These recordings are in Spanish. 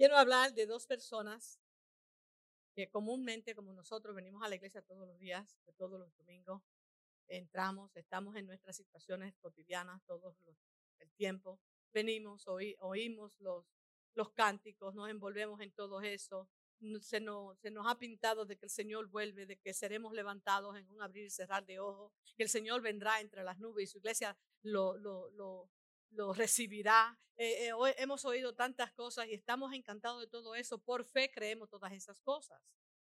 Quiero hablar de dos personas que comúnmente, como nosotros, venimos a la iglesia todos los días, todos los domingos, entramos, estamos en nuestras situaciones cotidianas todo el tiempo, venimos, oímos los, los cánticos, nos envolvemos en todo eso, se nos, se nos ha pintado de que el Señor vuelve, de que seremos levantados en un abrir y cerrar de ojos, que el Señor vendrá entre las nubes y su iglesia lo, lo, lo, lo recibirá. Eh, eh, hemos oído tantas cosas y estamos encantados de todo eso. Por fe creemos todas esas cosas.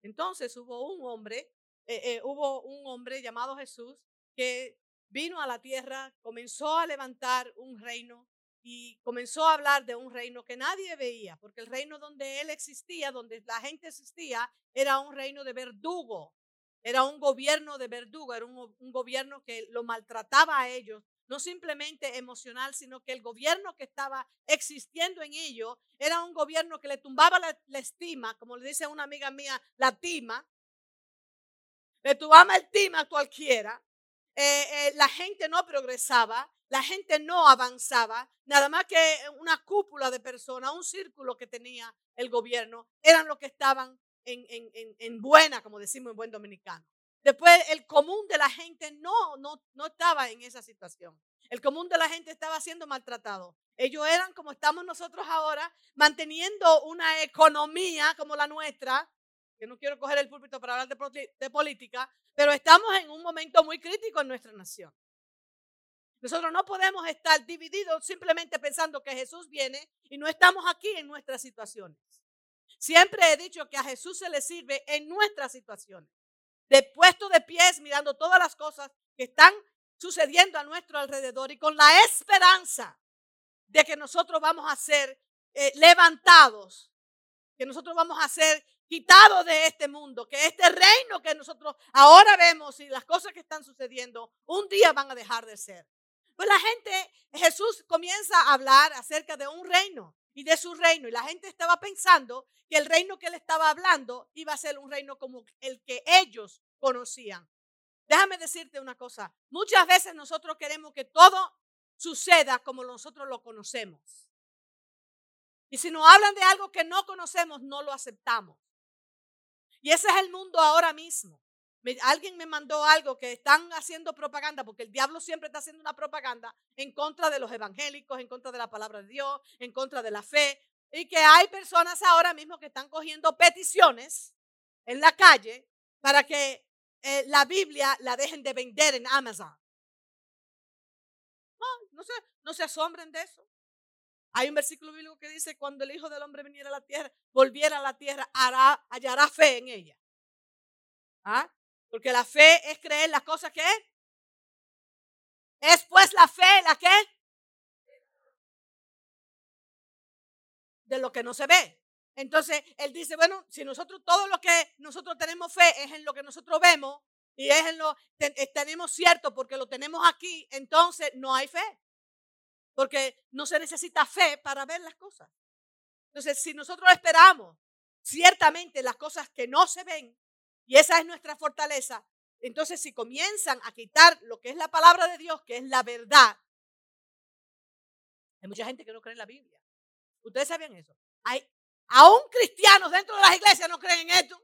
Entonces hubo un hombre, eh, hubo un hombre llamado Jesús que vino a la tierra, comenzó a levantar un reino y comenzó a hablar de un reino que nadie veía, porque el reino donde él existía, donde la gente existía, era un reino de verdugo, era un gobierno de verdugo, era un gobierno que lo maltrataba a ellos, no simplemente emocional, sino que el gobierno que estaba existiendo en ello era un gobierno que le tumbaba la, estima, como le dice una amiga mía, la tima. Le tumbaba el tima a cualquiera. Eh, eh, la gente no progresaba, la gente no avanzaba, nada más que una cúpula de personas, un círculo que tenía el gobierno, eran los que estaban en buena, como decimos en buen dominicano. Después el común de la gente no, no, no estaba en esa situación. El común de la gente estaba siendo maltratado. Ellos eran como estamos nosotros ahora, manteniendo una economía como la nuestra, que no quiero coger el púlpito para hablar de, de política, pero estamos en un momento muy crítico en nuestra nación. Nosotros no podemos estar divididos simplemente pensando que Jesús viene y no estamos aquí en nuestras situaciones. Siempre he dicho que a Jesús se le sirve en nuestras situaciones de puesto de pies mirando todas las cosas que están sucediendo a nuestro alrededor y con la esperanza de que nosotros vamos a ser eh, levantados, que nosotros vamos a ser quitados de este mundo, que este reino que nosotros ahora vemos y las cosas que están sucediendo, un día van a dejar de ser. Pues la gente, Jesús comienza a hablar acerca de un reino y de su reino. Y la gente estaba pensando que el reino que él estaba hablando iba a ser un reino como el que ellos conocían. Déjame decirte una cosa. Muchas veces nosotros queremos que todo suceda como nosotros lo conocemos. Y si nos hablan de algo que no conocemos, no lo aceptamos. Y ese es el mundo ahora mismo alguien me mandó algo que están haciendo propaganda, porque el diablo siempre está haciendo una propaganda en contra de los evangélicos, en contra de la palabra de Dios, en contra de la fe, y que hay personas ahora mismo que están cogiendo peticiones en la calle para que eh, la Biblia la dejen de vender en Amazon. No, se, no se asombren de eso. Hay un versículo bíblico que dice, cuando el Hijo del Hombre viniera a la tierra, volviera a la tierra, hará, hallará fe en ella. ¿Ah? Porque la fe es creer las cosas que es. Es pues la fe la que de lo que no se ve. Entonces, él dice, bueno, si nosotros todo lo que nosotros tenemos fe es en lo que nosotros vemos y es en lo eh, tenemos cierto porque lo tenemos aquí, entonces no hay fe. Porque no se necesita fe para ver las cosas. Entonces, si nosotros esperamos ciertamente las cosas que no se ven, y esa es nuestra fortaleza. Entonces, si comienzan a quitar lo que es la palabra de Dios, que es la verdad, hay mucha gente que no cree en la Biblia. ¿Ustedes sabían eso? Hay aún cristianos dentro de las iglesias no creen en esto.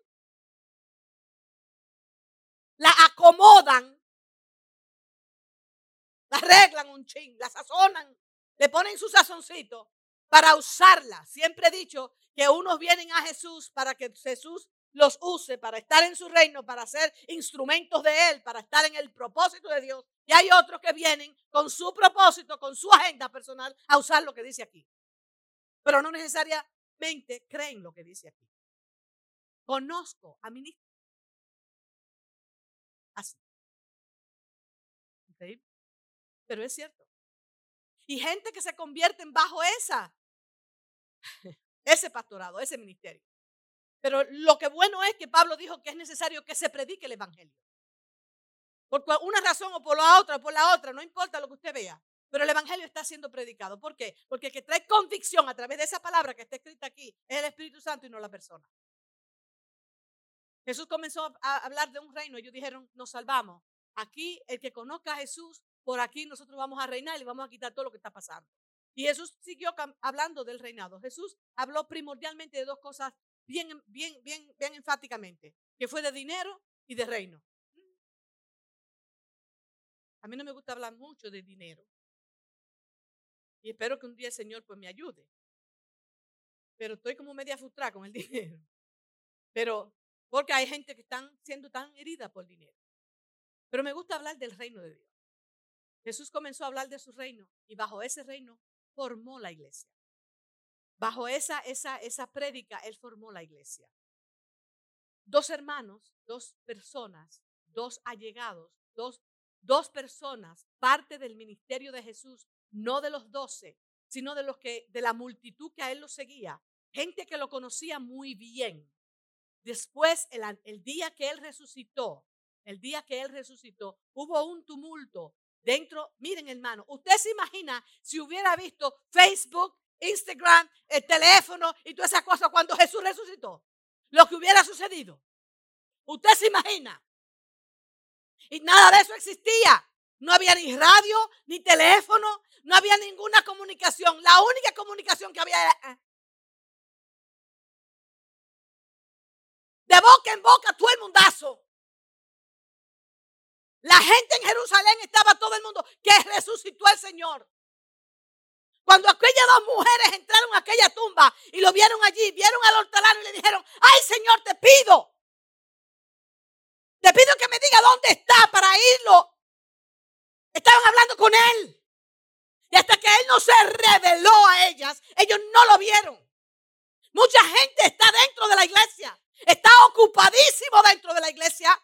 La acomodan, la arreglan un ching, la sazonan, le ponen su sazoncito para usarla. Siempre he dicho que unos vienen a Jesús para que Jesús los use para estar en su reino, para ser instrumentos de Él, para estar en el propósito de Dios. Y hay otros que vienen con su propósito, con su agenda personal, a usar lo que dice aquí. Pero no necesariamente creen lo que dice aquí. Conozco a ministros. Así. Pero es cierto. Y gente que se convierten bajo esa, ese pastorado, ese ministerio. Pero lo que bueno es que Pablo dijo que es necesario que se predique el Evangelio. Por una razón o por la otra o por la otra, no importa lo que usted vea. Pero el Evangelio está siendo predicado. ¿Por qué? Porque el que trae convicción a través de esa palabra que está escrita aquí es el Espíritu Santo y no la persona. Jesús comenzó a hablar de un reino. Ellos dijeron, nos salvamos. Aquí, el que conozca a Jesús, por aquí nosotros vamos a reinar y vamos a quitar todo lo que está pasando. Y Jesús siguió hablando del reinado. Jesús habló primordialmente de dos cosas bien, bien, bien, bien enfáticamente, que fue de dinero y de reino. A mí no me gusta hablar mucho de dinero. Y espero que un día el Señor pues me ayude. Pero estoy como media frustrada con el dinero. Pero porque hay gente que están siendo tan herida por dinero. Pero me gusta hablar del reino de Dios. Jesús comenzó a hablar de su reino y bajo ese reino formó la iglesia. Bajo esa, esa, esa prédica, Él formó la iglesia. Dos hermanos, dos personas, dos allegados, dos, dos personas, parte del ministerio de Jesús, no de los doce, sino de los que, de la multitud que a Él lo seguía, gente que lo conocía muy bien. Después, el, el día que Él resucitó, el día que Él resucitó, hubo un tumulto dentro. Miren, hermano, usted se imagina si hubiera visto Facebook, Instagram, el teléfono y todas esas cosas cuando Jesús resucitó. Lo que hubiera sucedido. Usted se imagina. Y nada de eso existía. No había ni radio, ni teléfono, no había ninguna comunicación. La única comunicación que había era... Eh. De boca en boca, todo el mundazo. La gente en Jerusalén estaba todo el mundo que resucitó el Señor. Cuando aquellas dos mujeres entraron a aquella tumba y lo vieron allí, vieron al hortelano y le dijeron, ay Señor, te pido. Te pido que me diga dónde está para irlo. Estaban hablando con él. Y hasta que él no se reveló a ellas, ellos no lo vieron. Mucha gente está dentro de la iglesia. Está ocupadísimo dentro de la iglesia.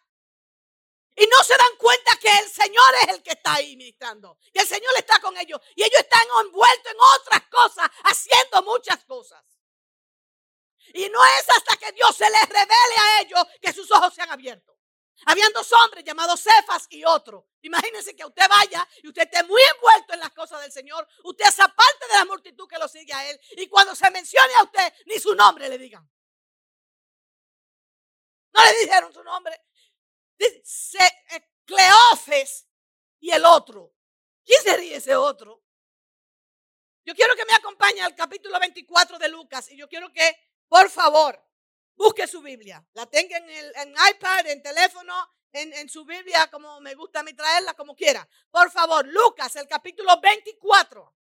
Y no se dan cuenta que el Señor es el que está ahí ministrando. Que el Señor está con ellos. Y ellos están envueltos en otras cosas, haciendo muchas cosas. Y no es hasta que Dios se les revele a ellos que sus ojos se han abierto. Habían dos hombres llamados Cefas y otro. Imagínense que usted vaya y usted esté muy envuelto en las cosas del Señor. Usted es parte de la multitud que lo sigue a Él. Y cuando se mencione a usted, ni su nombre le digan. No le dijeron su nombre. Eh, Cleofes y el otro. ¿Quién sería ese otro? Yo quiero que me acompañe al capítulo 24 de Lucas y yo quiero que, por favor, busque su Biblia. La tenga en, el, iPad, en teléfono, en, en, su Biblia, como me gusta a mí traerla, como quiera. Por favor, Lucas, el capítulo 24.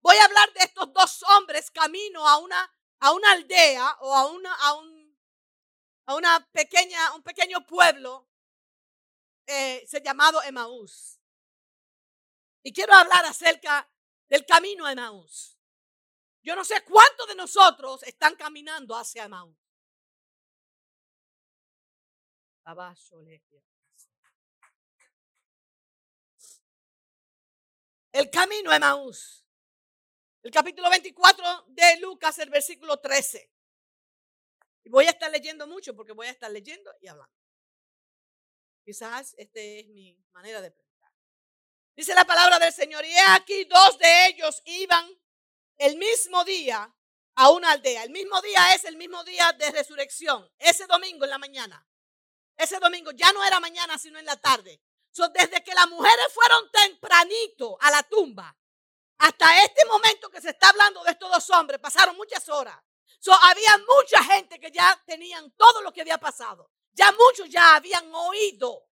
Voy a hablar de estos dos hombres camino a una, a una aldea o a, una, a, un, a una pequeña, un pequeño pueblo eh, llamado Emaús. Y quiero hablar acerca del camino a Emaús. Yo no sé cuántos de nosotros están caminando hacia Emaús. El camino a Emaús. El capítulo 24 de Lucas, el versículo 13. Y voy a estar leyendo mucho porque voy a estar leyendo y hablando. Quizás esta es mi manera de predicar. Dice la palabra del Señor, y aquí dos de ellos iban el mismo día a una aldea. El mismo día es el mismo día de resurrección, ese domingo en la mañana. Ese domingo ya no era mañana, sino en la tarde. desde que las mujeres fueron tempranito a la tumba, hasta este momento que se está hablando de estos dos hombres, pasaron muchas horas. había mucha gente que ya tenían todo lo que había pasado. Ya muchos ya habían oído.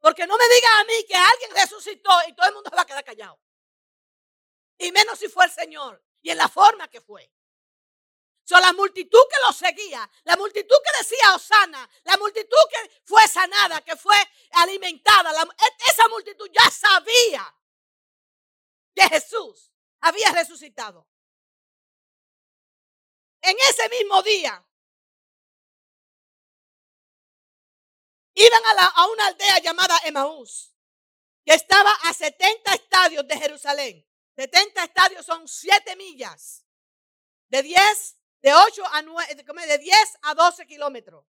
Porque no me digan a mí que alguien resucitó y todo el mundo va a quedar callado. Y menos si fue el Señor y en la forma que fue. So, la multitud que lo seguía, la multitud que decía Osana, la multitud que fue sanada, que fue alimentada, e, esa multitud ya sabía que Jesús había resucitado. En ese mismo día, iban a, una aldea llamada Emaús, que estaba a 70 estadios de Jerusalén. 70 estadios son 7 millas, de 10, de 8 a 9, de 10 a 12 kilómetros.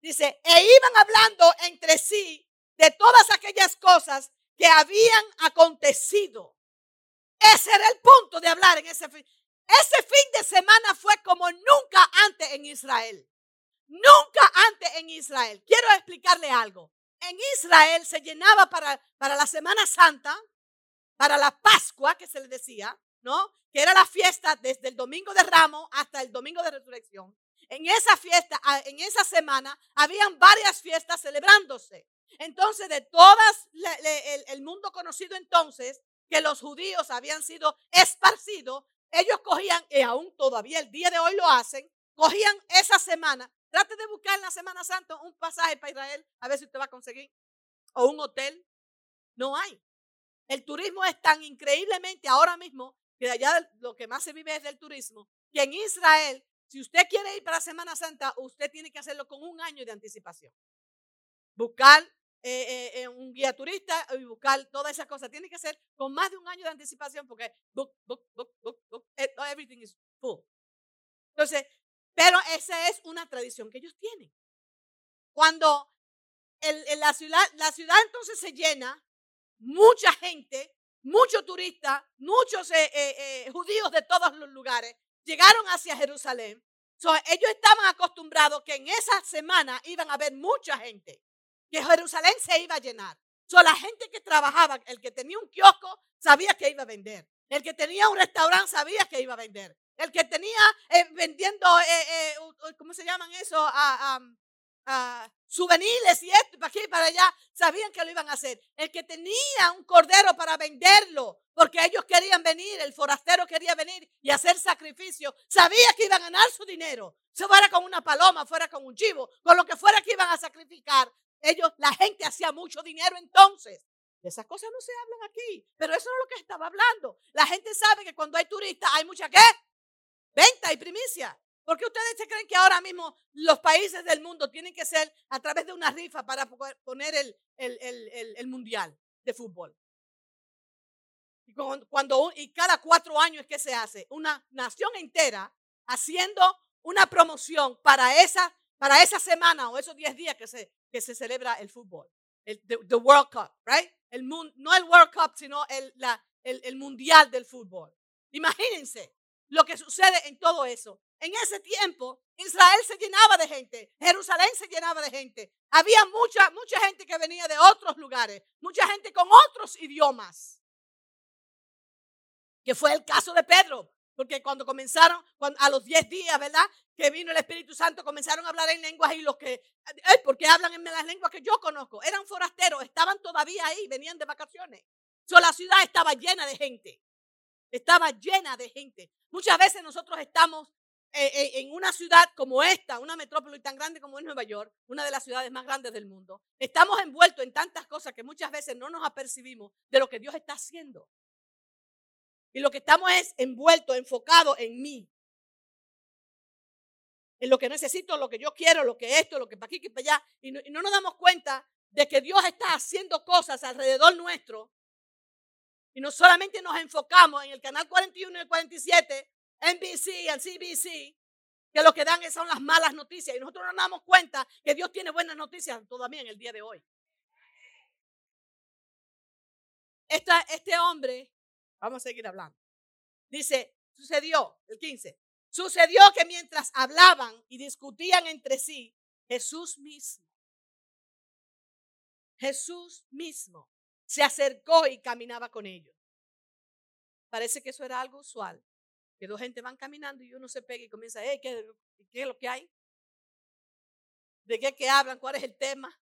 Dice, e iban hablando entre sí de todas aquellas cosas que habían acontecido. Ese era el punto de hablar en ese fin. Ese fin de semana fue como nunca antes en Israel. Nunca antes en Israel. Quiero explicarle algo. En Israel se llenaba para, para la Semana Santa, para la Pascua que se le decía, ¿no? Que era la fiesta desde el domingo de Ramos hasta el domingo de resurrección. En esa fiesta, en esa semana, habían varias fiestas celebrándose. Entonces, de todas el, mundo conocido entonces, que los judíos habían sido esparcidos, ellos cogían, y aún todavía el día de hoy lo hacen, cogían esa semana. Trate de buscar en la Semana Santa un pasaje para Israel, a ver si usted va a conseguir. O un hotel. No hay. El turismo es tan increíblemente ahora mismo que allá lo que más se vive es del turismo, que en Israel, si usted quiere ir para Semana Santa, usted tiene que hacerlo con un año de anticipación. Buscar eh, eh, un guía turista y buscar todas esas cosas. Tiene que ser con más de un año de anticipación porque book, book, book, book, book, eh, everything is full. Entonces, pero esa es una tradición que ellos tienen. Cuando la, ciudad, entonces se llena, mucha gente, muchos turistas, muchos judíos de todos los lugares llegaron hacia Jerusalén. ellos estaban acostumbrados que en esa semana iban a haber mucha gente que Jerusalén se iba a llenar. So, la gente que trabajaba, el que tenía un kiosco, sabía que iba a vender. El que tenía un restaurante sabía que iba a vender. El que tenía eh, vendiendo, eh, eh, ¿cómo se llaman eso? a souvenirs y esto, para aquí y para allá, sabían que lo iban a hacer. El que tenía un cordero para venderlo, porque ellos querían venir, el forastero quería venir y hacer sacrificio, sabía que iban a ganar su dinero. Se fuera con una paloma, fuera con un chivo, con lo que fuera que iban a sacrificar, ellos, la gente hacía mucho dinero entonces. esas cosas no se hablan aquí, pero eso es lo que estaba hablando. La gente sabe que cuando hay turistas hay mucha qué? Venta y primicia. ¿Por qué ustedes se creen que ahora mismo los países del mundo tienen que ser a través de una rifa para poner el, el, mundial de fútbol? Y, cuando, y cada cuatro años es que se hace una nación entera haciendo una promoción para esa, para esa semana o esos diez días que se, que se celebra el fútbol, el the, World Cup, right? El no el World Cup, sino el, la, el, el mundial del fútbol. Imagínense lo que sucede en todo eso. En ese tiempo, Israel se llenaba de gente, Jerusalén se llenaba de gente. Había mucha, mucha gente que venía de otros lugares, mucha gente con otros idiomas. Que fue el caso de Pedro, porque cuando comenzaron, a los 10 días, ¿verdad? que vino el Espíritu Santo, comenzaron a hablar en lenguas y los que, porque hablan en las lenguas que yo conozco, eran forasteros, estaban todavía ahí, venían de vacaciones. So, la ciudad estaba llena de gente, estaba llena de gente. Muchas veces nosotros estamos eh, eh, en una ciudad como esta, una metrópoli tan grande como es Nueva York, una de las ciudades más grandes del mundo. Estamos envueltos en tantas cosas que muchas veces no nos apercibimos de lo que Dios está haciendo. Y lo que estamos es envueltos, enfocados en mí, en lo que necesito, lo que yo quiero, lo que esto, lo que para aquí, que para allá. Y no, y no nos damos cuenta de que Dios está haciendo cosas alrededor nuestro. Y no solamente nos enfocamos en el canal 41 y el 47, NBC y CBC, que lo que dan son las malas noticias. Y nosotros no nos damos cuenta que Dios tiene buenas noticias todavía en el día de hoy. Este hombre, vamos a seguir hablando. Dice, sucedió, el 15, Sucedió que mientras hablaban y discutían entre sí, Jesús mismo, Jesús mismo se acercó y caminaba con ellos. Parece que eso era algo usual, que dos gente van caminando y uno se pega y comienza, ¿qué, ¿qué, es lo que hay? ¿De qué que hablan? ¿Cuál es el tema?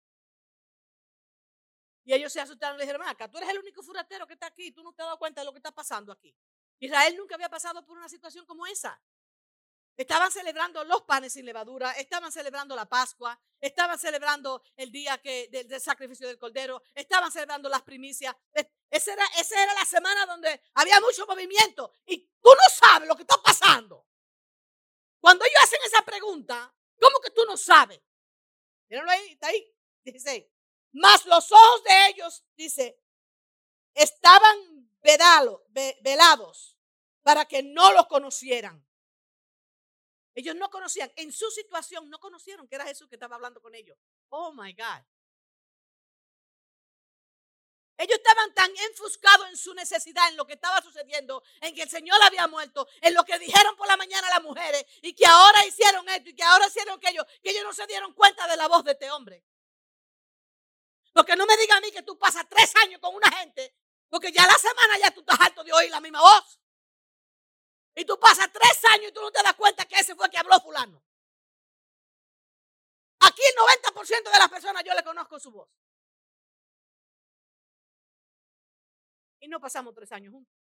Y ellos se asustaron y le dijeron, acá, tú eres el único furatero que está aquí, tú no te has dado cuenta de lo que está pasando aquí. Israel nunca había pasado por una situación como esa. Estaban celebrando los panes sin levadura, estaban celebrando la Pascua, estaban celebrando el día que, del, sacrificio del Cordero, estaban celebrando las primicias. Esa era, esa era la semana donde había mucho movimiento y tú no sabes lo que está pasando. Cuando ellos hacen esa pregunta, ¿cómo que tú no sabes? Mírenlo ahí, está ahí, dice. Más los ojos de ellos, dice, estaban velados para que no los conocieran. Ellos no conocían, en su situación no conocieron que era Jesús que estaba hablando con ellos. Oh my God. Ellos estaban tan enfuscados en su necesidad, en lo que estaba sucediendo, en que el Señor había muerto, en lo que dijeron por la mañana las mujeres y que ahora hicieron esto y que ahora hicieron aquello, que ellos no se dieron cuenta de la voz de este hombre. Porque no me diga a mí que tú pasas tres años con una gente, porque ya la semana ya tú estás harto de oír la misma voz. Y tú pasas tres años y tú no te das cuenta que ese fue que habló fulano. Aquí el 90% de las personas yo le conozco su voz. Y no pasamos tres años juntos.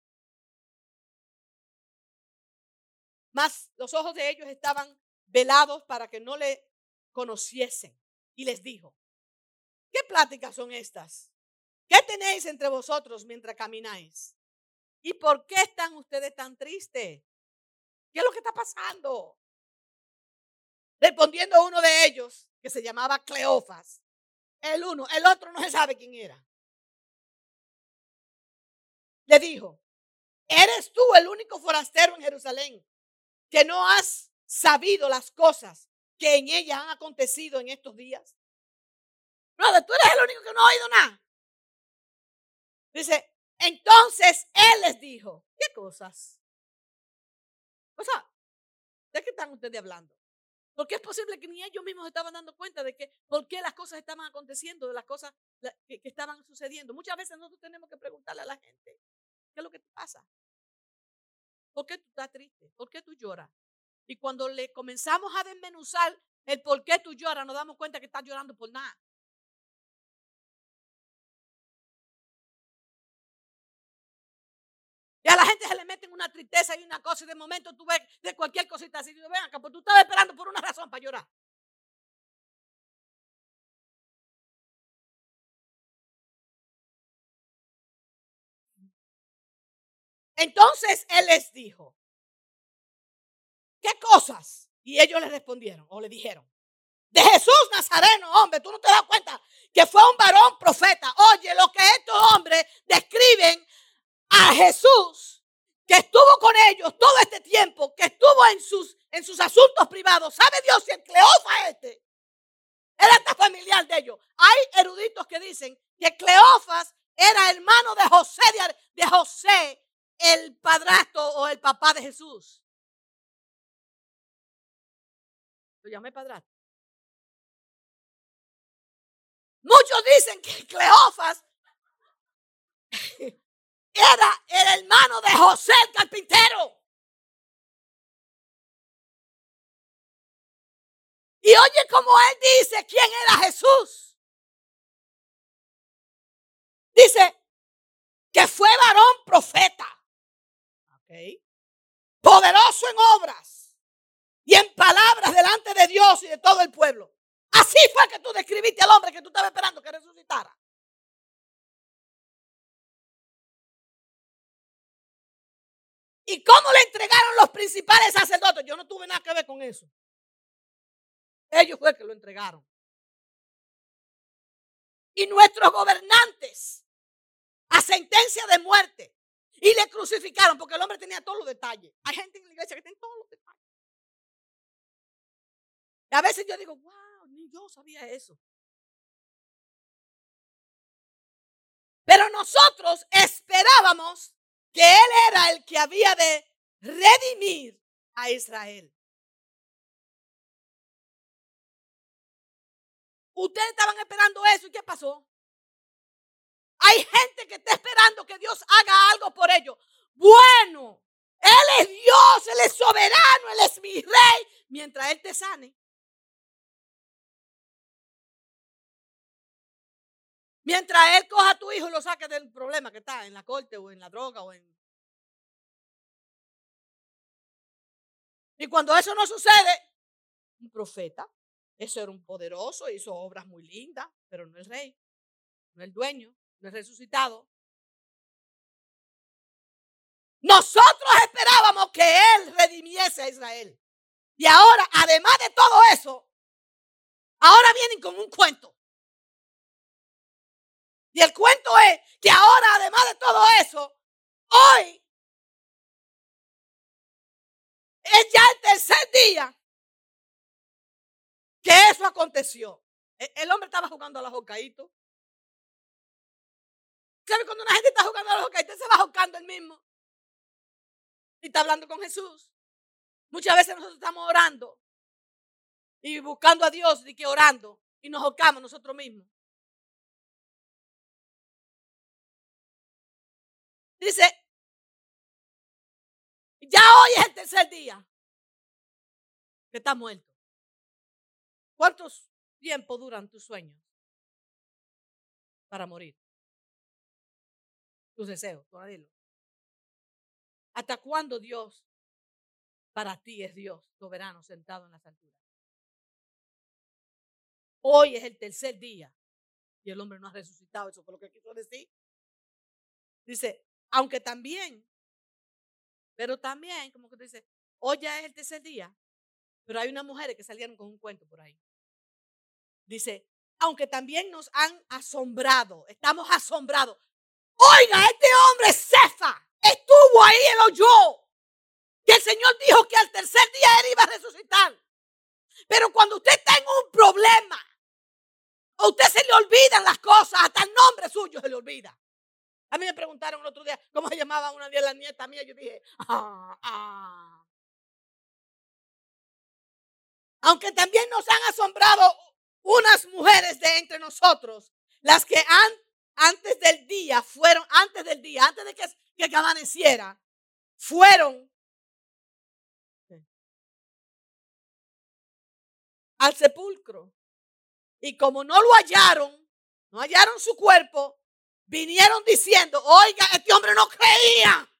Más los ojos de ellos estaban velados para que no le conociesen. Y les dijo, ¿qué pláticas son estas? ¿Qué tenéis entre vosotros mientras camináis? ¿Y por qué están ustedes tan tristes? ¿Qué es lo que está pasando? Respondiendo uno de ellos, que se llamaba Cleofas, el uno, el otro no se sabe quién era. Le dijo, ¿eres tú el único forastero en Jerusalén que no has sabido las cosas que en ella han acontecido en estos días? Brother, tú eres el único que no ha oído nada. Dice, entonces él les dijo, ¿qué cosas? O sea, ¿de qué están ustedes hablando? Porque es posible que ni ellos mismos estaban dando cuenta de que por qué las cosas estaban aconteciendo, de las cosas que, estaban sucediendo. Muchas veces nosotros tenemos que preguntarle a la gente, ¿qué es lo que te pasa? ¿Por qué tú estás triste? ¿Por qué tú lloras? Y cuando le comenzamos a desmenuzar el por qué tú lloras, nos damos cuenta que estás llorando por nada. Y a la gente se le meten una tristeza y una cosa y de momento tú ves de cualquier cosita así. Y ven acá, pues tú estabas esperando por una razón para llorar. Entonces él les dijo, ¿qué cosas? Y ellos le respondieron o le dijeron, de Jesús Nazareno, hombre, tú no te das cuenta que fue un varón profeta. Oye, lo que estos hombres describen a Jesús, que estuvo con ellos todo este tiempo, que estuvo en sus, en sus asuntos privados. ¿Sabe Dios si el Cleofa este era hasta familiar de ellos? Hay eruditos que dicen que Cleofas era hermano de José, de José, el padrastro o el papá de Jesús. Lo llamé padrastro. Muchos dicen que Cleofas era el hermano de José el carpintero. Y oye como él dice quién era Jesús. Dice que fue varón profeta. Poderoso en obras y en palabras delante de Dios y de todo el pueblo. Así fue que tú describiste al hombre que tú estabas esperando que resucitara. ¿Y cómo le entregaron los principales sacerdotes? Yo no tuve nada que ver con eso. Ellos fue que lo entregaron. Y nuestros gobernantes a sentencia de muerte. Y le crucificaron porque el hombre tenía todos los detalles. Hay gente en la iglesia que tiene todos los detalles. A veces yo digo, wow, ni yo sabía eso. Pero nosotros esperábamos que Él era el que había de redimir a Israel. Ustedes estaban esperando eso y ¿qué pasó? Hay gente que está esperando que Dios haga algo por ellos. Bueno, Él es Dios, Él es soberano, Él es mi rey, mientras Él te sane. Mientras Él coja a tu hijo y lo saque del problema que está en la corte o en la droga o en... Y cuando eso no sucede, un profeta, eso era un poderoso, hizo obras muy lindas, pero no el rey, no el dueño, no el resucitado. Nosotros esperábamos que Él redimiese a Israel. Y ahora, además de todo eso, ahora vienen con un cuento. Y el cuento es que ahora, además de todo eso, hoy es ya el tercer día que eso aconteció. E, el hombre estaba jugando a los jocaitos. ¿Sabe cuando una gente está jugando a los jocaitos? Se va jugando el mismo. Y está hablando con Jesús. Muchas veces nosotros estamos orando y buscando a Dios y que orando y nos jocamos nosotros mismos. Dice, Ya hoy es el tercer día que está muerto. ¿Cuántos tiempo duran tus sueños para morir? Tus deseos, dilo. ¿Hasta cuándo Dios para ti es Dios soberano sentado en las alturas? Hoy es el tercer día y el hombre no ha resucitado. Eso fue lo que quiso decir. Dice, aunque también, pero también, como que dice, hoy ya es el tercer día, pero hay unas mujeres que salieron con un cuento por ahí. Dice, aunque también nos han asombrado, estamos asombrados. Oiga, este hombre Cefa estuvo ahí, él oyó que el Señor dijo que al tercer día él iba a resucitar. Pero cuando usted tenga un problema, a usted se le olvidan las cosas, hasta el nombre suyo se le olvida. A mí me preguntaron el otro día cómo se llamaba una de las nietas mías. Yo dije, ah, ah. Aunque también nos han asombrado unas mujeres de entre nosotros, las que han, antes del día fueron, antes del día, antes de que, que amaneciera, fueron al sepulcro y como no lo hallaron, no hallaron su cuerpo, vinieron diciendo, oiga, este hombre no creía.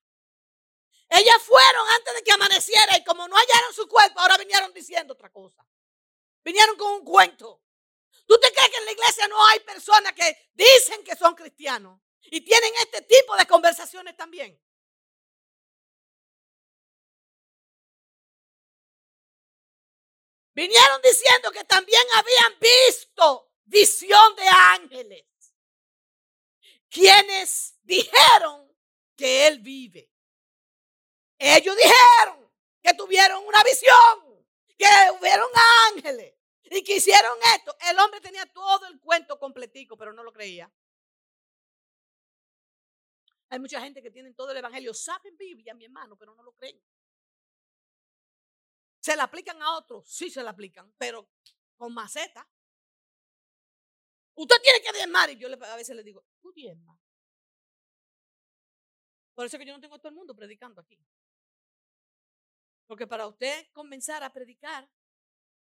Ellas fueron antes de que amaneciera y como no hallaron su cuerpo, ahora vinieron diciendo otra cosa. Vinieron con un cuento. ¿Tú te crees que en la iglesia no hay personas que dicen que son cristianos y tienen este tipo de conversaciones también? Vinieron diciendo que también habían visto visión de ángeles, quienes dijeron que Él vive. Ellos dijeron que tuvieron una visión, que hubieron ángeles y que hicieron esto. El hombre tenía todo el cuento completico, pero no lo creía. Hay mucha gente que tiene todo el evangelio, saben Biblia, mi hermano, pero no lo creen. ¿Se la aplican a otros? Sí se la aplican, pero con maceta. Usted tiene que diezmar. Y yo a veces le digo, Por eso que yo no tengo todo el mundo predicando aquí. Porque para usted comenzar a predicar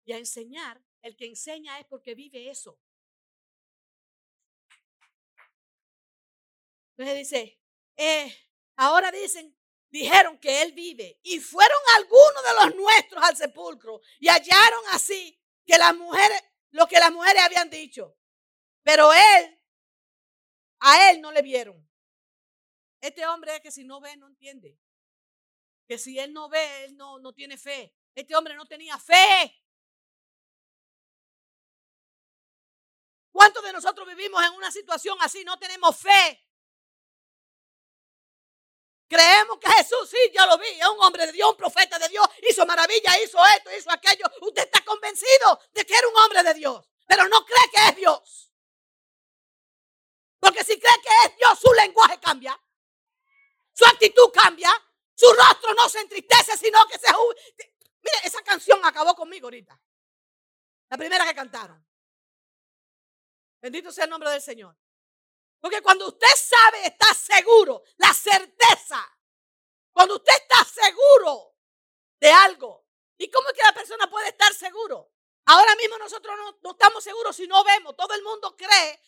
y a enseñar, el que enseña es porque vive eso. Entonces dice, eh, ahora dicen, dijeron que él vive. Y fueron algunos de los nuestros al sepulcro y hallaron así que las mujeres, lo que las mujeres habían dicho. Pero él, a él no le vieron. Este hombre es que si no ve, no entiende. Que si él no ve, él no, no tiene fe. Este hombre no tenía fe. ¿Cuántos de nosotros vivimos en una situación así? No tenemos fe. Creemos que Jesús, sí, ya lo vi, es un hombre de Dios, un profeta de Dios, hizo maravilla, hizo esto, hizo aquello. Usted está convencido de que era un hombre de Dios, pero no cree que es Dios. Porque si cree que es Dios, su lenguaje cambia, su actitud cambia, su rostro no se entristece, sino que se... Mire, esa canción acabó conmigo ahorita. La primera que cantaron. Bendito sea el nombre del Señor. Porque cuando usted sabe, está seguro, la certeza, cuando usted está seguro de algo, ¿y cómo es que la persona puede estar seguro? Ahora mismo nosotros no, estamos seguros si no vemos. Todo el mundo cree.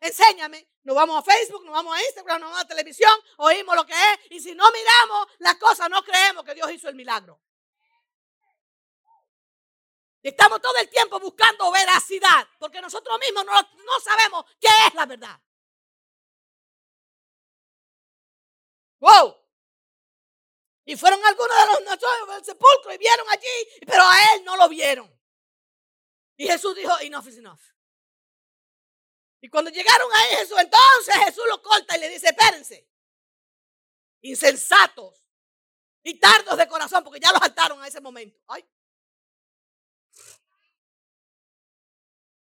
enséñame. Nos vamos a Facebook, nos vamos a Instagram, nos vamos a televisión, oímos lo que es. Y si no miramos las cosas, no creemos que Dios hizo el milagro. Estamos todo el tiempo buscando veracidad, porque nosotros mismos no, sabemos qué es la verdad. Wow. Y fueron algunos de los nosotros del sepulcro y vieron allí, pero a él no lo vieron. Y Jesús dijo, enough is enough. Y cuando llegaron a Jesús, entonces Jesús lo corta y le dice, espérense. Insensatos y tardos de corazón, porque ya los saltaron a ese momento.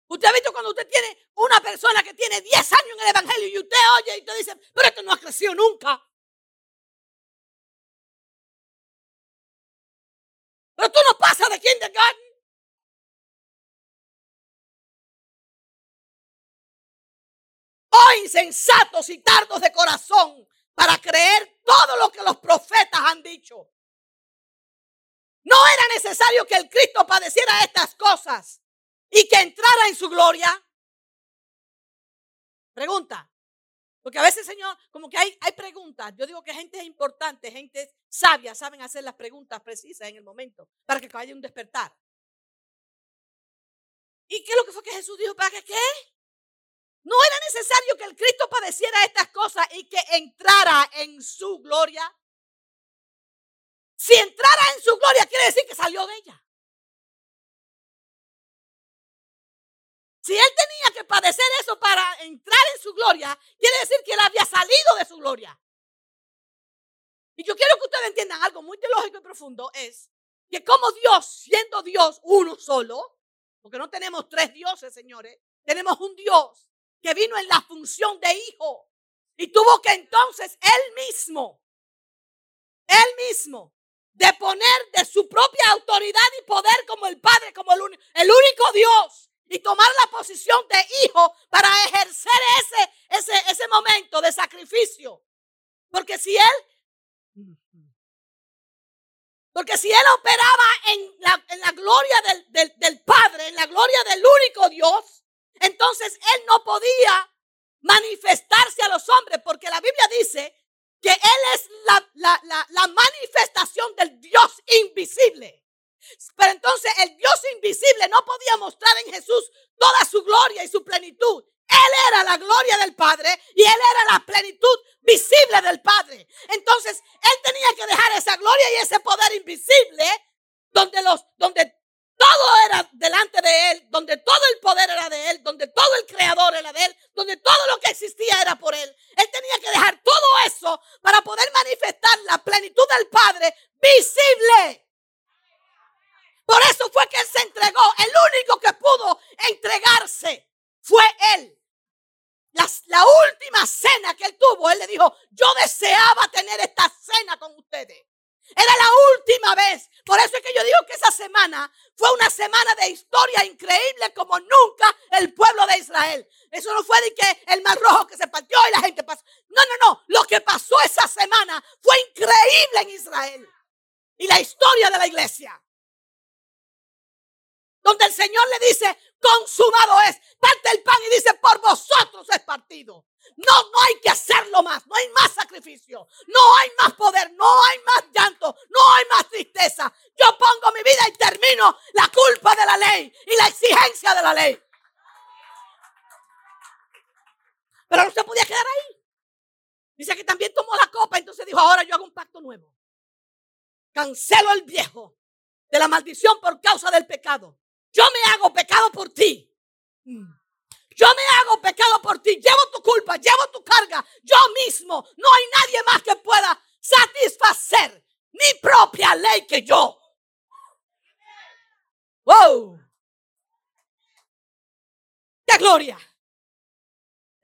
Usted ha visto cuando usted tiene una persona que tiene 10 años en el Evangelio y usted oye y usted dice, pero esto no ha crecido nunca. Pero tú no pasas de kindergarten. Insensatos y tardos de corazón para creer todo lo que los profetas han dicho. No era necesario que el Cristo padeciera estas cosas y que entrara en su gloria. Pregunta. Porque a veces, Señor, como que hay, hay preguntas. Yo digo que gente importante, gente sabia, saben hacer las preguntas precisas en el momento para que haya un despertar. ¿Y qué es lo que fue que Jesús dijo? ¿Para que qué? No era necesario que el Cristo padeciera estas cosas y que entrara en su gloria. Si entrara en su gloria, quiere decir que salió de ella. Si él tenía que padecer eso para entrar en su gloria, quiere decir que él había salido de su gloria. Y yo quiero que ustedes entiendan algo muy teológico y profundo, es que como Dios, siendo Dios uno solo, porque no tenemos tres dioses, señores, tenemos un Dios que vino en la función de hijo y tuvo que entonces él mismo, él mismo, de poner de su propia autoridad y poder como el Padre, como el, el único Dios, y tomar la posición de hijo para ejercer ese, ese, ese momento de sacrificio. Porque si él, porque si él operaba en la, en la gloria del, del, del Padre, en la gloria del único Dios, entonces él no podía manifestarse a los hombres, porque la Biblia dice que Él es la, la, la, manifestación del Dios invisible. Pero entonces el Dios invisible no podía mostrar en Jesús toda su gloria y su plenitud. Él era la gloria del Padre y Él era la plenitud visible del Padre. Entonces Él tenía que dejar esa gloria y ese poder invisible donde, los, donde todo era delante de Él, donde todo el poder era de Él, donde todo el creador era de Él, donde todo lo que existía era por Él. Él tenía que dejar todo eso para poder manifestar la plenitud del Padre visible. Por eso fue que Él se entregó. El único que pudo entregarse fue Él. La, la, última cena que Él tuvo, Él le dijo, yo deseaba tener esta cena con ustedes. Era la última vez. Por eso es que yo digo que esa semana fue una semana de historia increíble como nunca el pueblo de Israel. Eso no fue de que el mar rojo que se partió y la gente pasó. No, no, no. Lo que pasó esa semana fue increíble en Israel. Y la historia de la iglesia donde el Señor le dice, consumado es, parte el pan y dice, por vosotros es partido. No, no hay que hacerlo más, no hay más sacrificio, no hay más poder, no hay más llanto, no hay más tristeza. Yo pongo mi vida y termino la culpa de la ley y la exigencia de la ley. Pero no se podía quedar ahí. Dice que también tomó la copa, entonces dijo, ahora yo hago un pacto nuevo. Cancelo el viejo de la maldición por causa del pecado. Yo me hago pecado por ti. Mm. Yo me hago pecado por ti. Llevo tu culpa, llevo tu carga. Yo mismo. No hay nadie más que pueda satisfacer mi propia ley que yo. ¡Wow! ¡Qué gloria!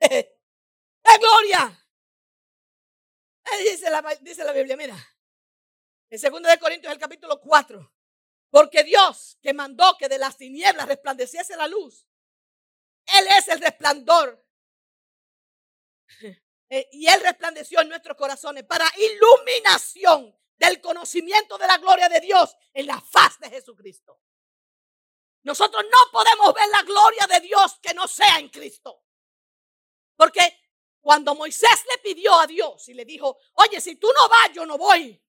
¡Qué gloria! Dice la, dice la Biblia, mira. En 2 de Corintios, el capítulo 4. Porque Dios que mandó que de las tinieblas resplandeciese la luz, Él es el resplandor. Eh, y Él resplandeció en nuestros corazones para iluminación del conocimiento de la gloria de Dios en la faz de Jesucristo. Nosotros no podemos ver la gloria de Dios que no sea en Cristo. Porque cuando Moisés le pidió a Dios y le dijo, oye, si tú no vas, yo no voy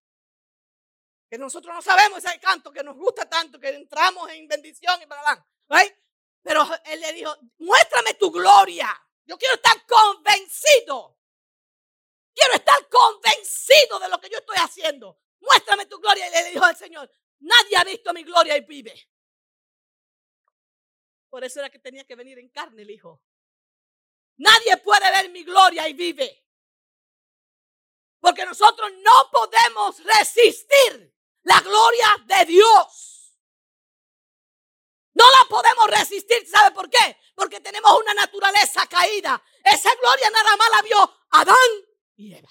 que nosotros no sabemos ese canto que nos gusta tanto, que entramos en bendición y para right? Pero él le dijo, muéstrame tu gloria. Yo quiero estar convencido. Quiero estar convencido de lo que yo estoy haciendo. Muéstrame tu gloria. Y le dijo al Señor, nadie ha visto mi gloria y vive. Por eso era que tenía que venir en carne el Hijo. Nadie puede ver mi gloria y vive. Porque nosotros no podemos resistir la gloria de Dios. No la podemos resistir, ¿sabe por qué? Porque tenemos una naturaleza caída. Esa gloria nada más la vio Adán y Eva.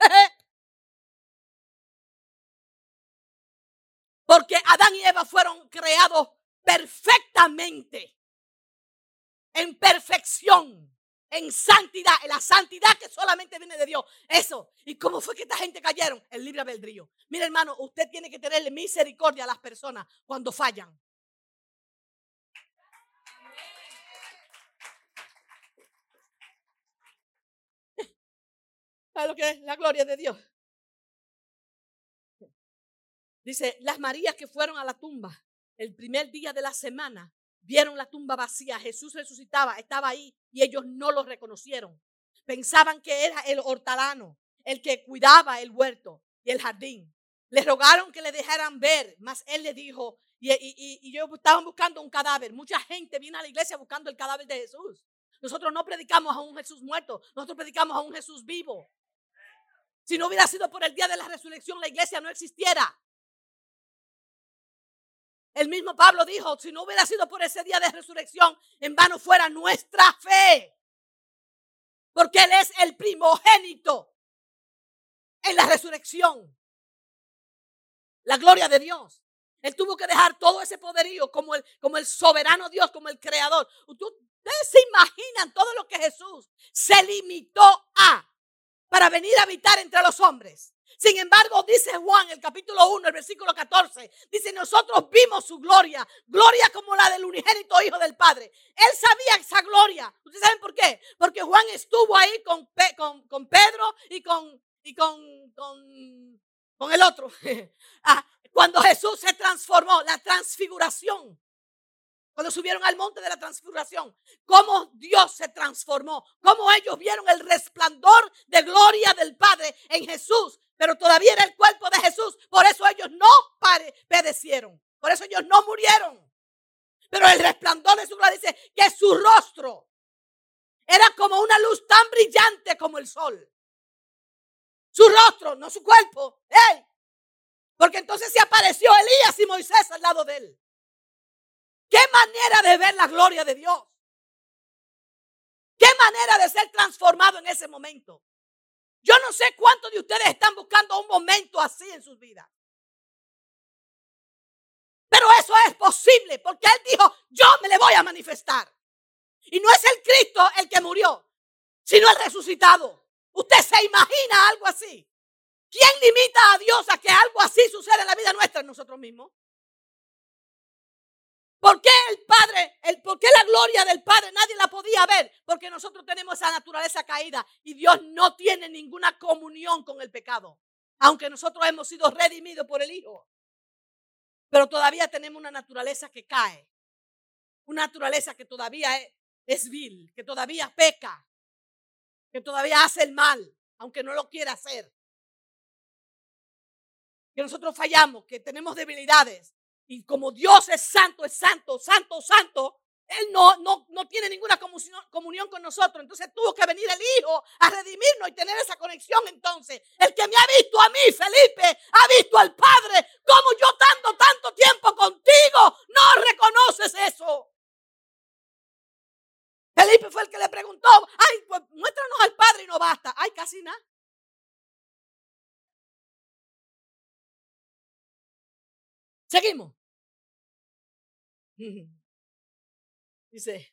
Porque Adán y Eva fueron creados perfectamente, en perfección. En santidad, en la santidad que solamente viene de Dios. Eso. ¿Y cómo fue que esta gente cayeron? El libre albedrío. Mira, hermano, usted tiene que tenerle misericordia a las personas cuando fallan. ¿Sabe lo que es la gloria de Dios? Dice, las Marías que fueron a la tumba el primer día de la semana vieron la tumba vacía, Jesús resucitaba, estaba ahí y ellos no lo reconocieron. Pensaban que era el hortalano, el que cuidaba el huerto y el jardín. Le rogaron que le dejaran ver, mas él le dijo, y, y, yo estaban buscando un cadáver. Mucha gente viene a la iglesia buscando el cadáver de Jesús. Nosotros no predicamos a un Jesús muerto, nosotros predicamos a un Jesús vivo. Si no hubiera sido por el día de la resurrección, la iglesia no existiera. El mismo Pablo dijo, si no hubiera sido por ese día de resurrección, en vano fuera nuestra fe. Porque Él es el primogénito en la resurrección. La gloria de Dios. Él tuvo que dejar todo ese poderío como el, como el soberano Dios, como el creador. Ustedes se imaginan todo lo que Jesús se limitó a para venir a habitar entre los hombres. Sin embargo, dice Juan, el capítulo 1, el versículo 14, dice, nosotros vimos su gloria, gloria como la del unigénito Hijo del Padre. Él sabía esa gloria. ¿Ustedes saben por qué? Porque Juan estuvo ahí con, con, Pedro y con, y con, con, el otro. Ah, cuando Jesús se transformó, la transfiguración. Cuando subieron al monte de la transfiguración, cómo Dios se transformó, cómo ellos vieron el resplandor de gloria del Padre en Jesús, pero todavía era el cuerpo de Jesús, por eso ellos no padecieron, por eso ellos no murieron. Pero el resplandor de su gloria dice que su rostro era como una luz tan brillante como el sol. Su rostro, no su cuerpo. Porque entonces se apareció Elías y Moisés al lado de él. Qué manera de ver la gloria de Dios. Qué manera de ser transformado en ese momento. Yo no sé cuántos de ustedes están buscando un momento así en sus vidas. Pero eso es posible porque Él dijo, yo me le voy a manifestar. Y no es el Cristo el que murió, sino el resucitado. ¿Usted se imagina algo así? ¿Quién limita a Dios a que algo así suceda en la vida nuestra en nosotros mismos? ¿Por qué el Padre, el, por qué la gloria del Padre nadie la podía ver? Porque nosotros tenemos esa naturaleza caída y Dios no tiene ninguna comunión con el pecado. Aunque nosotros hemos sido redimidos por el Hijo. Pero todavía tenemos una naturaleza que cae. Una naturaleza que todavía es, es vil, que todavía peca, que todavía hace el mal, aunque no lo quiera hacer. Que nosotros fallamos, que tenemos debilidades, y como Dios es santo, es santo, santo, santo, Él no, no, no tiene ninguna comunión, con nosotros. Entonces tuvo que venir el Hijo a redimirnos y tener esa conexión. Entonces, el que me ha visto a mí, Felipe, ha visto al Padre. Como yo tanto, tanto tiempo contigo, no reconoces eso. Felipe fue el que le preguntó, ay, pues muéstranos al Padre y no basta. Ay, casi nada. Seguimos. Dice,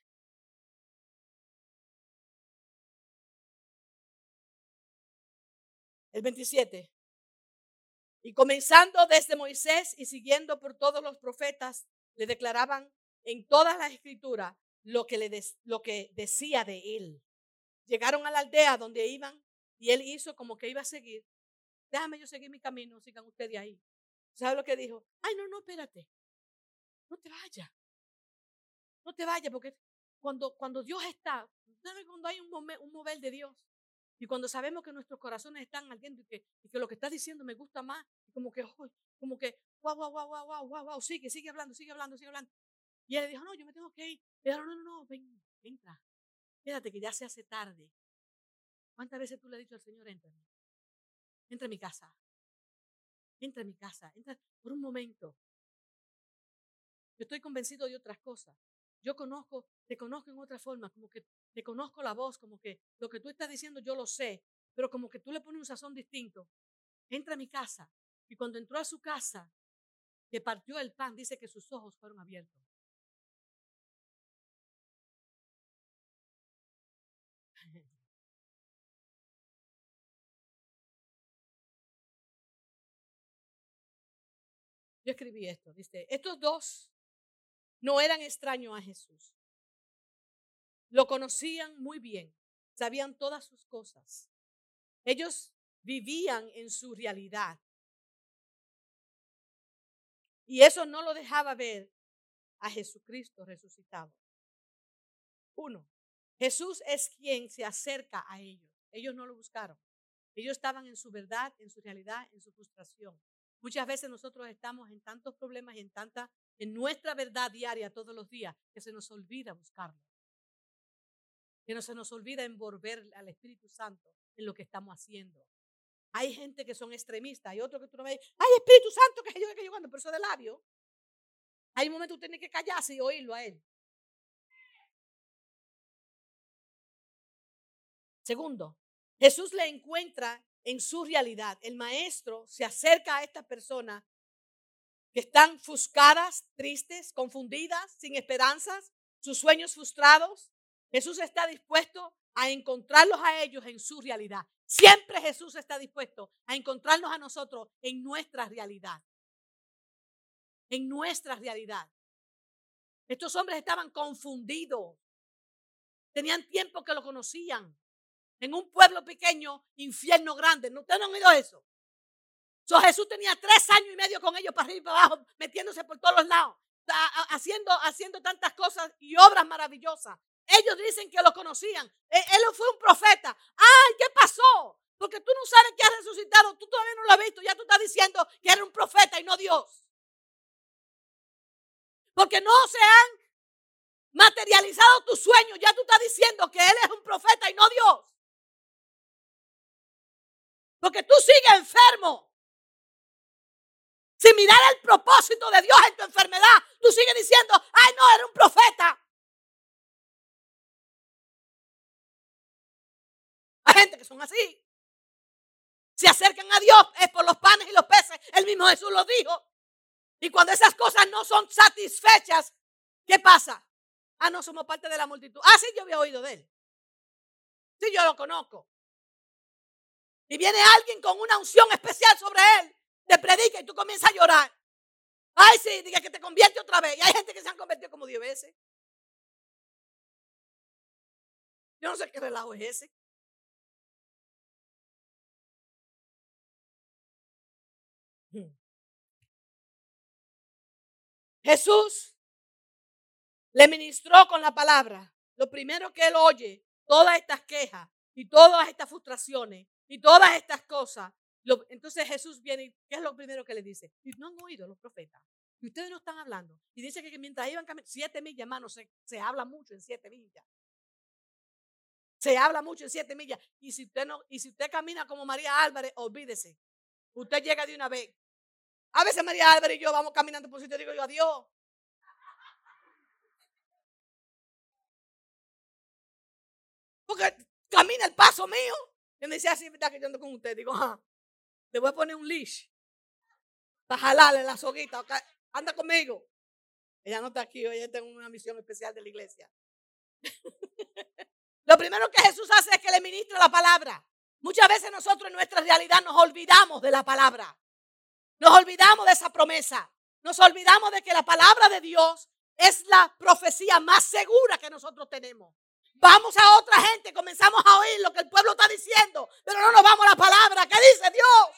el 27. Y comenzando desde Moisés y siguiendo por todos los profetas, le declaraban en todas las escrituras lo que, le lo que decía de él. Llegaron a la aldea donde iban y él hizo como que iba a seguir. Déjame yo seguir mi camino, sigan ustedes ahí. ¿Sabe lo que dijo? Ay, no, no, espérate. No te vayas. No te vayas porque cuando, cuando Dios está, ¿sabe cuando hay un, un mover de Dios? Y cuando sabemos que nuestros corazones están ardiendo y que, y que lo que está diciendo me gusta más, como que, como que, guau, guau, guau, guau, guau, guau, guau, sigue, sigue hablando, sigue hablando, sigue hablando. Y él dijo, no, yo me tengo que ir. Y dijo, no, no, no, ven, entra. Quédate que ya se hace tarde. ¿Cuántas veces tú le has dicho al Señor, entra? Entra a mi casa entra en mi casa, entra por un momento. Yo estoy convencido de otras cosas. Yo conozco, te conozco en otra forma, como que te conozco la voz, como que lo que tú estás diciendo yo lo sé, pero como que tú le pones un sazón distinto. Entra a mi casa. Y cuando entró a su casa, que partió el pan, dice que sus ojos fueron abiertos. Yo escribí esto, dice, estos dos no eran extraños a Jesús. Lo conocían muy bien, sabían todas sus cosas. Ellos vivían en su realidad. Y eso no lo dejaba ver a Jesucristo resucitado. Uno, Jesús es quien se acerca a ellos. Ellos no lo buscaron. Ellos estaban en su verdad, en su realidad, en su frustración. Muchas veces nosotros estamos en tantos problemas y en tanta, en nuestra verdad diaria todos los días, que se nos olvida buscarlo. Que no se nos olvida envolver al Espíritu Santo en lo que estamos haciendo. Hay gente que son extremistas, hay otros que tú no ves, ay Espíritu Santo, que yo, que yo cuando, pero eso de labio. Hay un momento que tú tienes que callarse y oírlo a él. Segundo, Jesús le encuentra en su realidad. El maestro se acerca a estas personas que están fuscadas, tristes, confundidas, sin esperanzas, sus sueños frustrados. Jesús está dispuesto a encontrarlos a ellos en su realidad. Siempre Jesús está dispuesto a encontrarnos a nosotros en nuestra realidad. En nuestra realidad. Estos hombres estaban confundidos. Tenían tiempo que lo conocían en un pueblo pequeño, infierno grande. ¿Ustedes no han oído eso? So, Jesús tenía tres años y medio con ellos para arriba y para abajo, metiéndose por todos los lados, haciendo, haciendo tantas cosas y obras maravillosas. Ellos dicen que lo conocían. E, él, fue un profeta. ¡Ay, qué pasó! Porque tú no sabes que ha resucitado, tú todavía no lo has visto, ya tú estás diciendo que era un profeta y no Dios. Porque no se han materializado tus sueños, ya tú estás diciendo que Él es un profeta y no Dios. Porque tú sigues enfermo. Sin mirar el propósito de Dios en tu enfermedad, tú sigues diciendo, ay no, era un profeta. Hay gente que son así. Se acercan a Dios es por los panes y los peces. El mismo Jesús lo dijo. Y cuando esas cosas no son satisfechas, ¿qué pasa? Ah, no somos parte de la multitud. Ah, sí, yo había oído de él. Sí, yo lo conozco. Y viene alguien con una unción especial sobre él, te predica y tú comienzas a llorar. Ay, sí, diga que te convierte otra vez. Y hay gente que se han convertido como diez veces. Yo no sé qué relajo es ese. Hmm. Jesús le ministró con la palabra. Lo primero que él oye, todas estas quejas y todas estas frustraciones, y todas estas cosas. entonces Jesús viene y ¿qué es lo primero que le dice? Y no han oído los profetas. Y ustedes no están hablando. Y dice que mientras iban caminando, siete millas, hermano, se, se habla mucho en siete millas. Se habla mucho en siete millas. Y si usted no, y si usted camina como María Álvarez, olvídese. Usted llega de una vez. A veces María Álvarez y yo vamos caminando por sitio y digo yo adiós. Porque camina el paso mío. Yo me decía así, ¿verdad que yo ando con usted? Digo, ah, le voy a poner un leash para jalarle la soguita. Anda conmigo. Ella no está aquí, está en una misión especial de la iglesia. Lo primero que Jesús hace es que le ministra la palabra. Muchas veces nosotros en nuestra realidad nos olvidamos de la palabra. Nos olvidamos de esa promesa. Nos olvidamos de que la palabra de Dios es la profecía más segura que nosotros tenemos. Vamos a otra gente, comenzamos a oír lo que el pueblo está diciendo, pero no nos vamos a la palabra. ¿Qué dice Dios?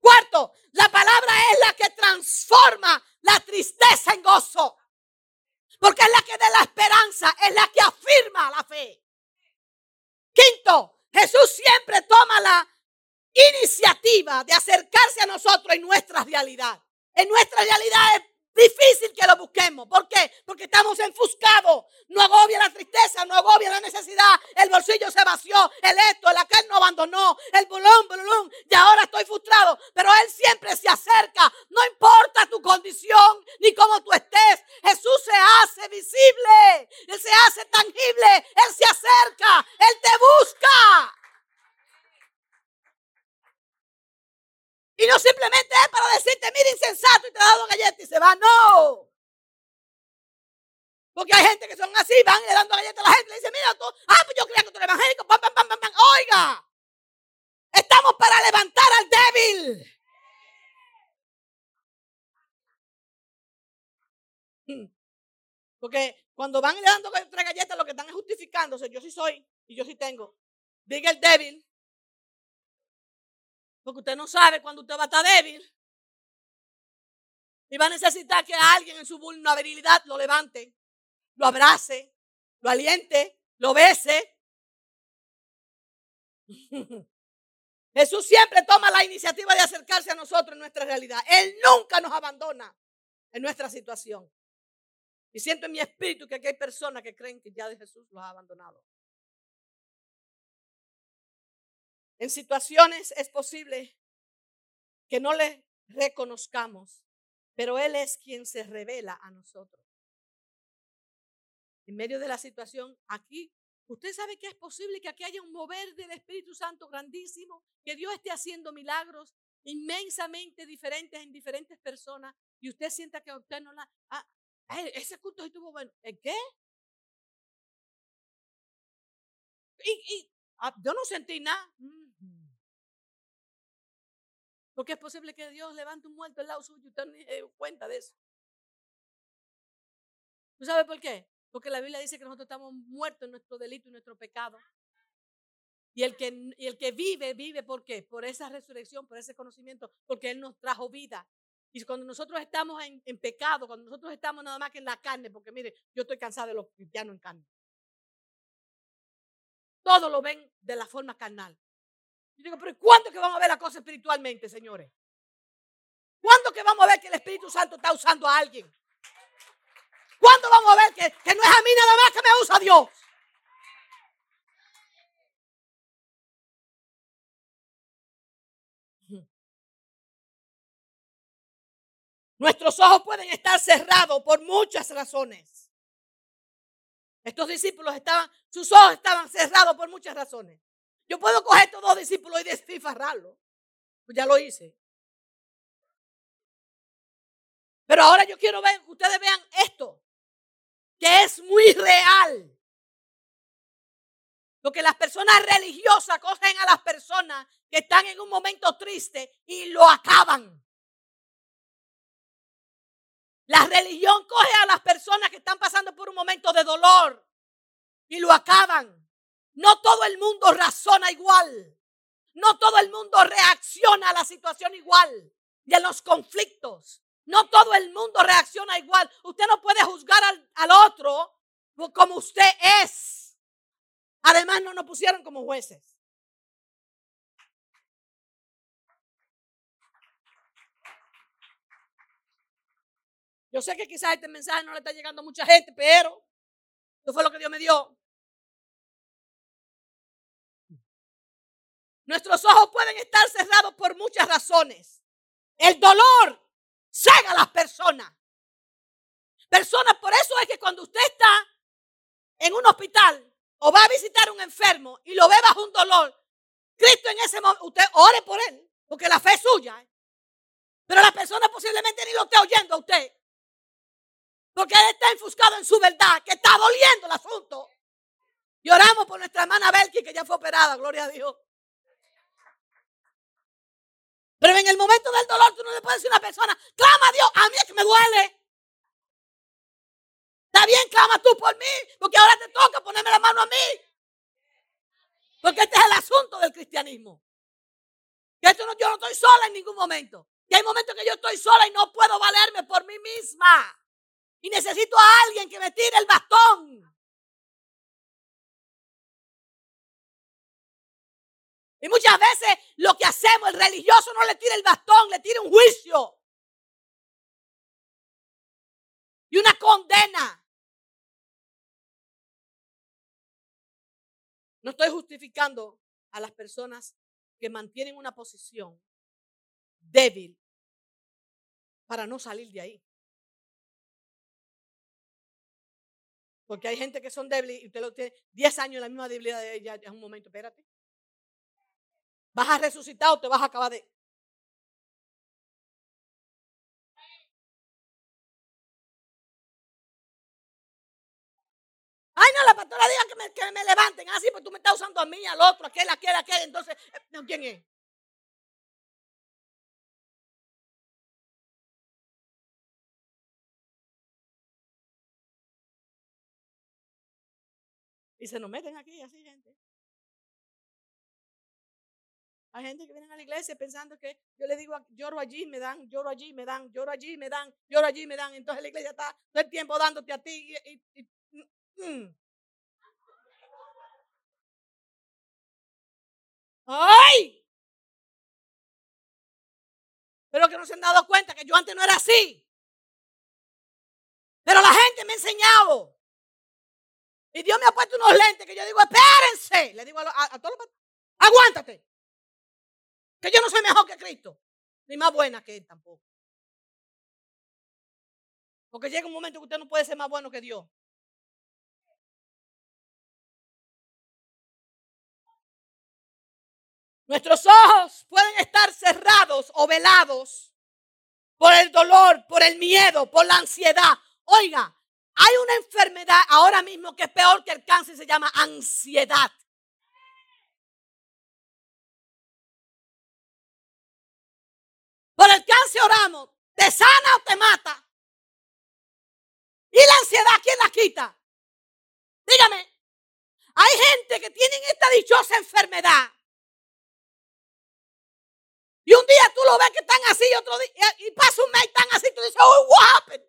Cuarto, la palabra es la que transforma la tristeza en gozo. Porque es la que da la esperanza, es la que afirma la fe. Quinto, Jesús siempre toma la iniciativa de acercarse a nosotros en nuestra realidad. En nuestra realidad difícil que lo busquemos. ¿Por qué? Porque estamos enfuscados. No agobia la tristeza, no agobia la necesidad. El bolsillo se vació, el esto, el aquel no abandonó, el bulón, bulón. Y ahora estoy frustrado. Pero Él siempre se acerca. No importa tu condición ni cómo tú estés. Jesús se hace visible. Él se hace tangible. Él se acerca. Él te busca. Y no simplemente es para decirte, mira insensato y te ha dado galletas y se va. No. Porque hay gente que son así, van y le dando galletas a la gente. Le dicen, mira tú, ah, pues yo creía que tú eres evangélico. Pam, pam, pam, pam, Oiga, estamos para levantar al débil. Hmm. Porque cuando van le dando tres galletas, lo que están es justificándose. Yo sí soy y yo sí tengo. Diga el débil. Porque usted no sabe cuando usted va a estar débil. Y va a necesitar que alguien en su vulnerabilidad lo levante, lo abrace, lo aliente, lo bese. Jesús siempre toma la iniciativa de acercarse a nosotros en nuestra realidad. Él nunca nos abandona en nuestra situación. Y siento en mi espíritu que aquí hay personas que creen que ya de Jesús los ha abandonado. En situaciones es posible que no le reconozcamos, pero Él es quien se revela a nosotros. En medio de la situación, aquí, usted sabe que es posible que aquí haya un mover del Espíritu Santo grandísimo, que Dios esté haciendo milagros inmensamente diferentes en diferentes personas y usted sienta que usted no la... Ah, ese culto estuvo bueno. ¿En qué? Y, ah, yo no sentí nada. Porque es posible que Dios levante un muerto al lado suyo y usted no se cuenta de eso. ¿Tú sabes por qué? Porque la Biblia dice que nosotros estamos muertos en nuestro delito y nuestro pecado. Y el, que, y el que vive, vive ¿por qué? Por esa resurrección, por ese conocimiento, porque Él nos trajo vida. Y cuando nosotros estamos en, en, pecado, cuando nosotros estamos nada más que en la carne, porque mire, yo estoy cansado de los cristianos en carne. Todo lo ven de la forma carnal. Yo digo, pero ¿cuándo que vamos a ver la cosa espiritualmente, señores? ¿Cuándo que vamos a ver que el Espíritu Santo está usando a alguien? ¿Cuándo vamos a ver que, que no es a mí nada más que me usa Dios? Nuestros ojos pueden estar cerrados por muchas razones. Estos discípulos estaban, sus ojos estaban cerrados por muchas razones. Yo puedo coger estos dos discípulos y desfifarrarlos. Pues ya lo hice. Pero ahora yo quiero ver, que ustedes vean esto, que es muy real. Porque las personas religiosas cogen a las personas que están en un momento triste y lo acaban. La religión coge a las personas que están pasando por un momento de dolor y lo acaban. No todo el mundo razona igual. No todo el mundo reacciona a la situación igual y a los conflictos. No todo el mundo reacciona igual. Usted no puede juzgar al, al otro como usted es. Además, no nos pusieron como jueces. Yo sé que quizás este mensaje no le está llegando a mucha gente, pero eso fue lo que Dios me dio. Nuestros ojos pueden estar cerrados por muchas razones. El dolor cega a las personas. Personas, por eso es que cuando usted está en un hospital o va a visitar a un enfermo y lo ve bajo un dolor, Cristo en ese momento, usted ore por él, porque la fe es suya. ¿eh? Pero la persona posiblemente ni lo esté oyendo a usted. Porque él está enfuscado en su verdad, que está doliendo el asunto. Y oramos por nuestra hermana Belki, que ya fue operada, gloria a Dios. Pero en el momento del dolor tú no le puedes decir a una persona, clama a Dios, a mí es que me duele. Está bien, clama tú por mí, porque ahora te toca ponerme la mano a mí. Porque este es el asunto del cristianismo. Que esto no, yo no estoy sola en ningún momento. Que hay momentos que yo estoy sola y no puedo valerme por mí misma. Y necesito a alguien que me tire el bastón. Y muchas veces lo que hacemos, el religioso no le tira el bastón, le tira un juicio. Y una condena. No estoy justificando a las personas que mantienen una posición débil para no salir de ahí. Porque hay gente que son débiles y usted lo tiene 10 años en la misma debilidad de ella en un momento. Espérate. ¿Vas a resucitar o te vas a acabar de... Ay, no, la pastora diga que me, que me levanten. Ah, sí, pues tú me estás usando a mí, al otro, aquel, aquel, aquel. Entonces, eh, ¿quién es? Y se nos meten aquí, así, gente. Hay gente que viene a la iglesia pensando que yo le digo, lloro allí, me dan, lloro allí, me dan, lloro allí, me dan, lloro allí, me dan. Entonces la iglesia está todo el tiempo dándote a ti. Y, mm. ¡Ay! Pero que no se han dado cuenta que yo antes no era así. Pero la gente me ha enseñado. Y Dios me ha puesto unos lentes que yo digo, espérense. Le digo a, todos los... Aguántate. Que yo no soy mejor que Cristo. Ni más buena que Él tampoco. Porque llega un momento que usted no puede ser más bueno que Dios. Nuestros ojos pueden estar cerrados o velados por el dolor, por el miedo, por la ansiedad. Oiga, hay una enfermedad ahora mismo que es peor que el cáncer, se llama ansiedad. Por el cáncer oramos, te sana o te mata. ¿Y la ansiedad quién la quita? Dígame, hay gente que tienen esta dichosa enfermedad y un día tú lo ves que están así, y otro día, y pasa un mes y están así, tú dices, oh, what happened?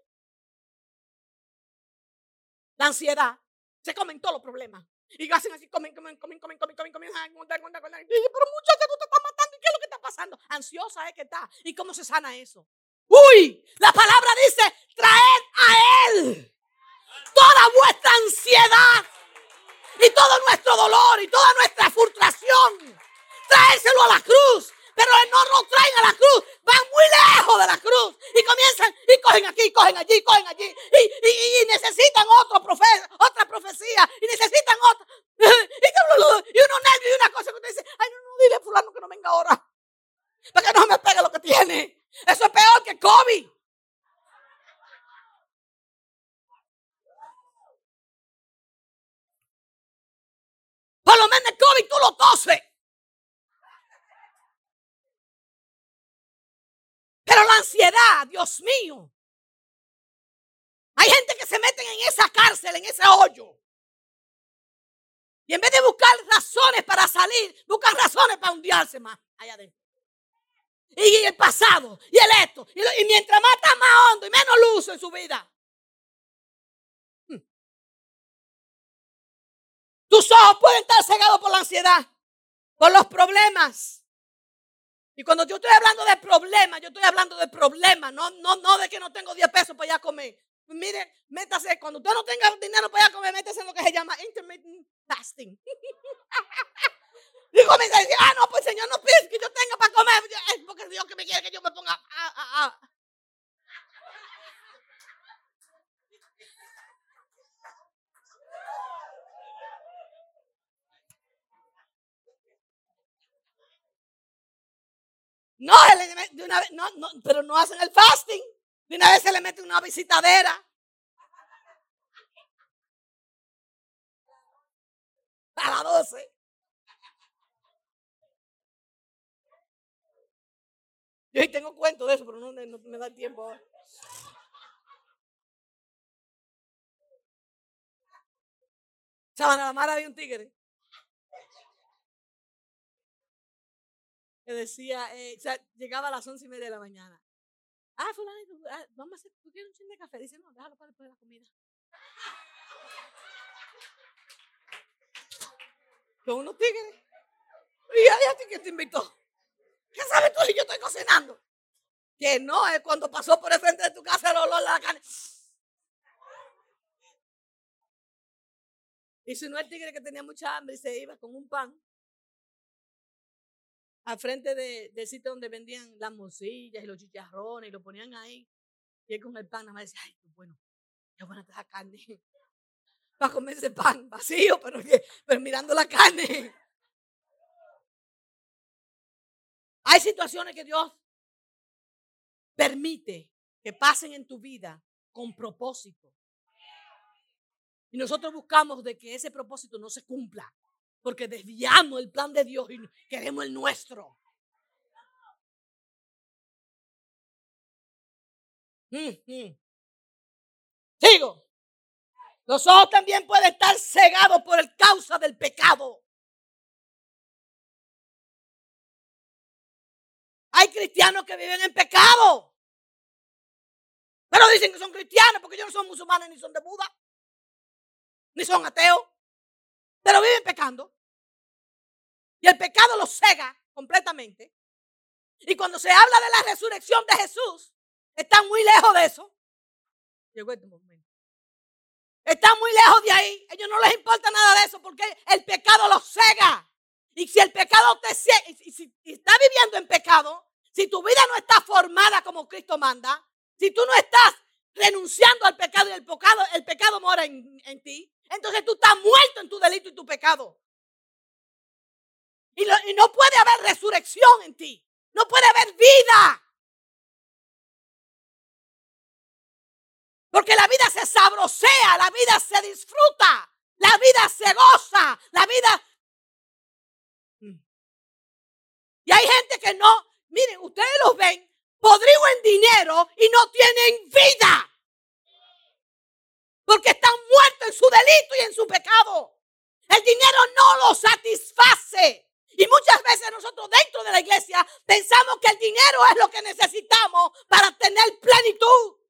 La ansiedad. Se comen todos los problemas. Y hacen así, comen, comen, comen, comen, comen, comen, comen. Ay, pero muchacha, tú te estás matando. ¿Y qué es lo que está pasando? Ansiosa es que está. ¿Y cómo se sana eso? Uy, la palabra dice, traed a Él toda vuestra ansiedad y todo nuestro dolor y toda nuestra frustración. Traérselo a la cruz pero no nos traen a la cruz, van muy lejos de la cruz y comienzan y cogen aquí, cogen allí, cogen allí y, necesitan otro otra profecía y necesitan otra. Y, uno nervio y una cosa que usted dice, ay no, no, dile a fulano que no venga ahora, para que no me pegue lo que tiene. Eso es peor que COVID. Por lo menos el COVID tú lo toses. Pero la ansiedad, Dios mío. Hay gente que se meten en esa cárcel, en ese hoyo. Y en vez de buscar razones para salir, buscan razones para hundirse más allá adentro. Y el pasado, y el esto. Y, mientras más está más hondo y menos luz en su vida. Hmm. Tus ojos pueden estar cegados por la ansiedad, por los problemas, y cuando yo estoy hablando de problemas, yo estoy hablando de problemas, no, no, no de que no tengo 10 pesos para ir a comer. Mire, métase, cuando usted no tenga dinero para ir a comer, métase en lo que se llama intermittent fasting. y comienza a decir, ah, no, pues Señor, no pides que yo tenga para comer. Es porque Dios que me quiere que yo me ponga a, No, de una vez, no, no, pero no hacen el fasting. De una vez se le mete una visitadera. A las 12. Yo tengo cuento de eso, pero no, me da tiempo ahora. Sabana la mar había un tigre que decía, eh, o sea, llegaba a las once y media de la mañana. Ah, fulano, ah, vamos a hacer, ¿tú quieres un chin de café? Dice, no, déjalo para después de la comida. Con unos tigres. Y a ti que te invitó. ¿Qué sabes tú si yo estoy cocinando? Que no, es cuando pasó por el frente de tu casa el olor de la carne. Y si no el tigre que tenía mucha hambre y se iba con un pan al frente de, del sitio donde vendían las morcillas y los chicharrones y lo ponían ahí. Y él con el pan nada más decía, ay, qué bueno, qué buena está la carne. Para comer ese pan vacío, pero, pero mirando la carne. Hay situaciones que Dios permite que pasen en tu vida con propósito. Y nosotros buscamos de que ese propósito no se cumpla porque desviamos el plan de Dios y queremos el nuestro. Sigo. Los ojos también pueden estar cegados por el causa del pecado. Hay cristianos que viven en pecado. Pero dicen que son cristianos porque ellos no son musulmanes ni son de Buda. Ni son ateos. Pero viven pecando. Y el pecado los cega completamente. Y cuando se habla de la resurrección de Jesús, están muy lejos de eso. Llegó este momento. Están muy lejos de ahí. A ellos no les importa nada de eso porque el pecado los cega. Y si el pecado te y si estás viviendo en pecado, si tu vida no está formada como Cristo manda, si tú no estás renunciando al pecado y el pecado, el pecado mora en, en ti, entonces tú estás muerto en tu delito y tu pecado. Y, y no puede haber resurrección en ti. No puede haber vida. Porque la vida se sabrosea, la vida se disfruta, la vida se goza, la vida... Y hay gente que no, miren, ustedes los ven podrido en dinero y no tienen vida. Porque están muertos en su delito y en su pecado. El dinero no los satisface. Y muchas veces nosotros dentro de la iglesia pensamos que el dinero es lo que necesitamos para tener plenitud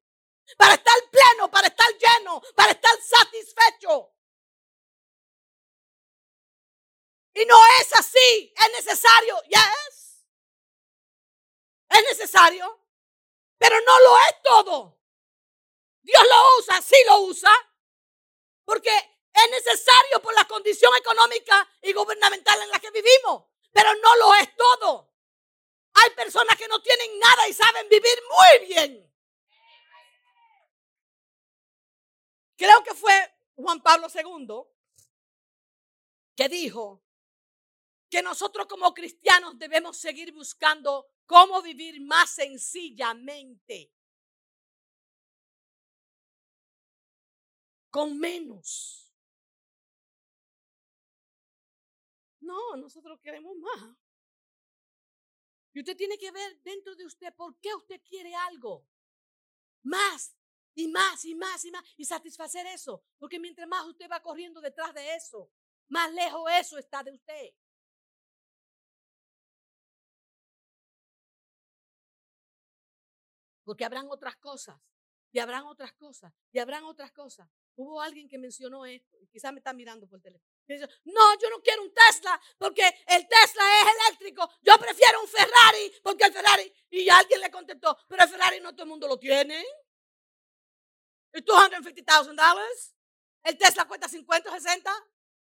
para estar pleno, para estar lleno, para estar satisfecho. Y no es así, es necesario, yes. Es necesario, pero no lo es todo. Dios lo usa, sí lo usa, porque es necesario por la condición económica y gubernamental en la que vivimos, pero no lo es todo. Hay personas que no tienen nada y saben vivir muy bien. Creo que fue Juan Pablo II que dijo que nosotros como cristianos debemos seguir buscando cómo vivir más sencillamente, con menos. No, nosotros queremos más. Y usted tiene que ver dentro de usted por qué usted quiere algo. Más y más y más y más y satisfacer eso. Porque mientras más usted va corriendo detrás de eso, más lejos eso está de usted. Porque habrán otras cosas, y habrán otras cosas, y habrán otras cosas. Hubo alguien que mencionó esto, y quizás me está mirando por teléfono. no, yo no quiero un Tesla porque el Tesla es eléctrico. Yo prefiero un Ferrari porque el Ferrari. Y alguien le contestó, pero el Ferrari no todo el mundo lo tiene. $250,000. El Tesla cuesta 50 60.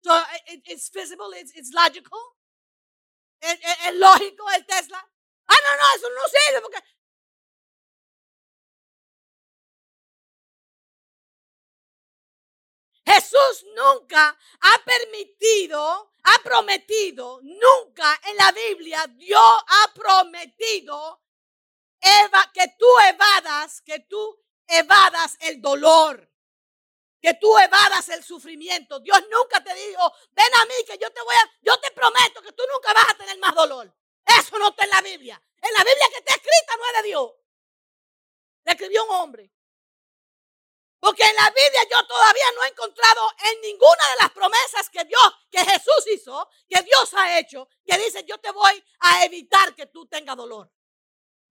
So it, it's feasible, it's, it's logical. Es, es, lógico el Tesla. Ah, no, no, eso no sirve porque Jesús nunca ha permitido, ha prometido, nunca en la Biblia Dios ha prometido que tú evadas, que tú evadas el dolor, que tú evadas el sufrimiento. Dios nunca te dijo, ven a mí que yo te voy a, yo te prometo que tú nunca vas a tener más dolor. Eso no está en la Biblia. En la Biblia que está escrita no es de Dios. Le escribió un hombre. Porque en la Biblia yo todavía no he encontrado en ninguna de las promesas que Dios, que Jesús hizo, que Dios ha hecho, que dice yo te voy a evitar que tú tengas dolor.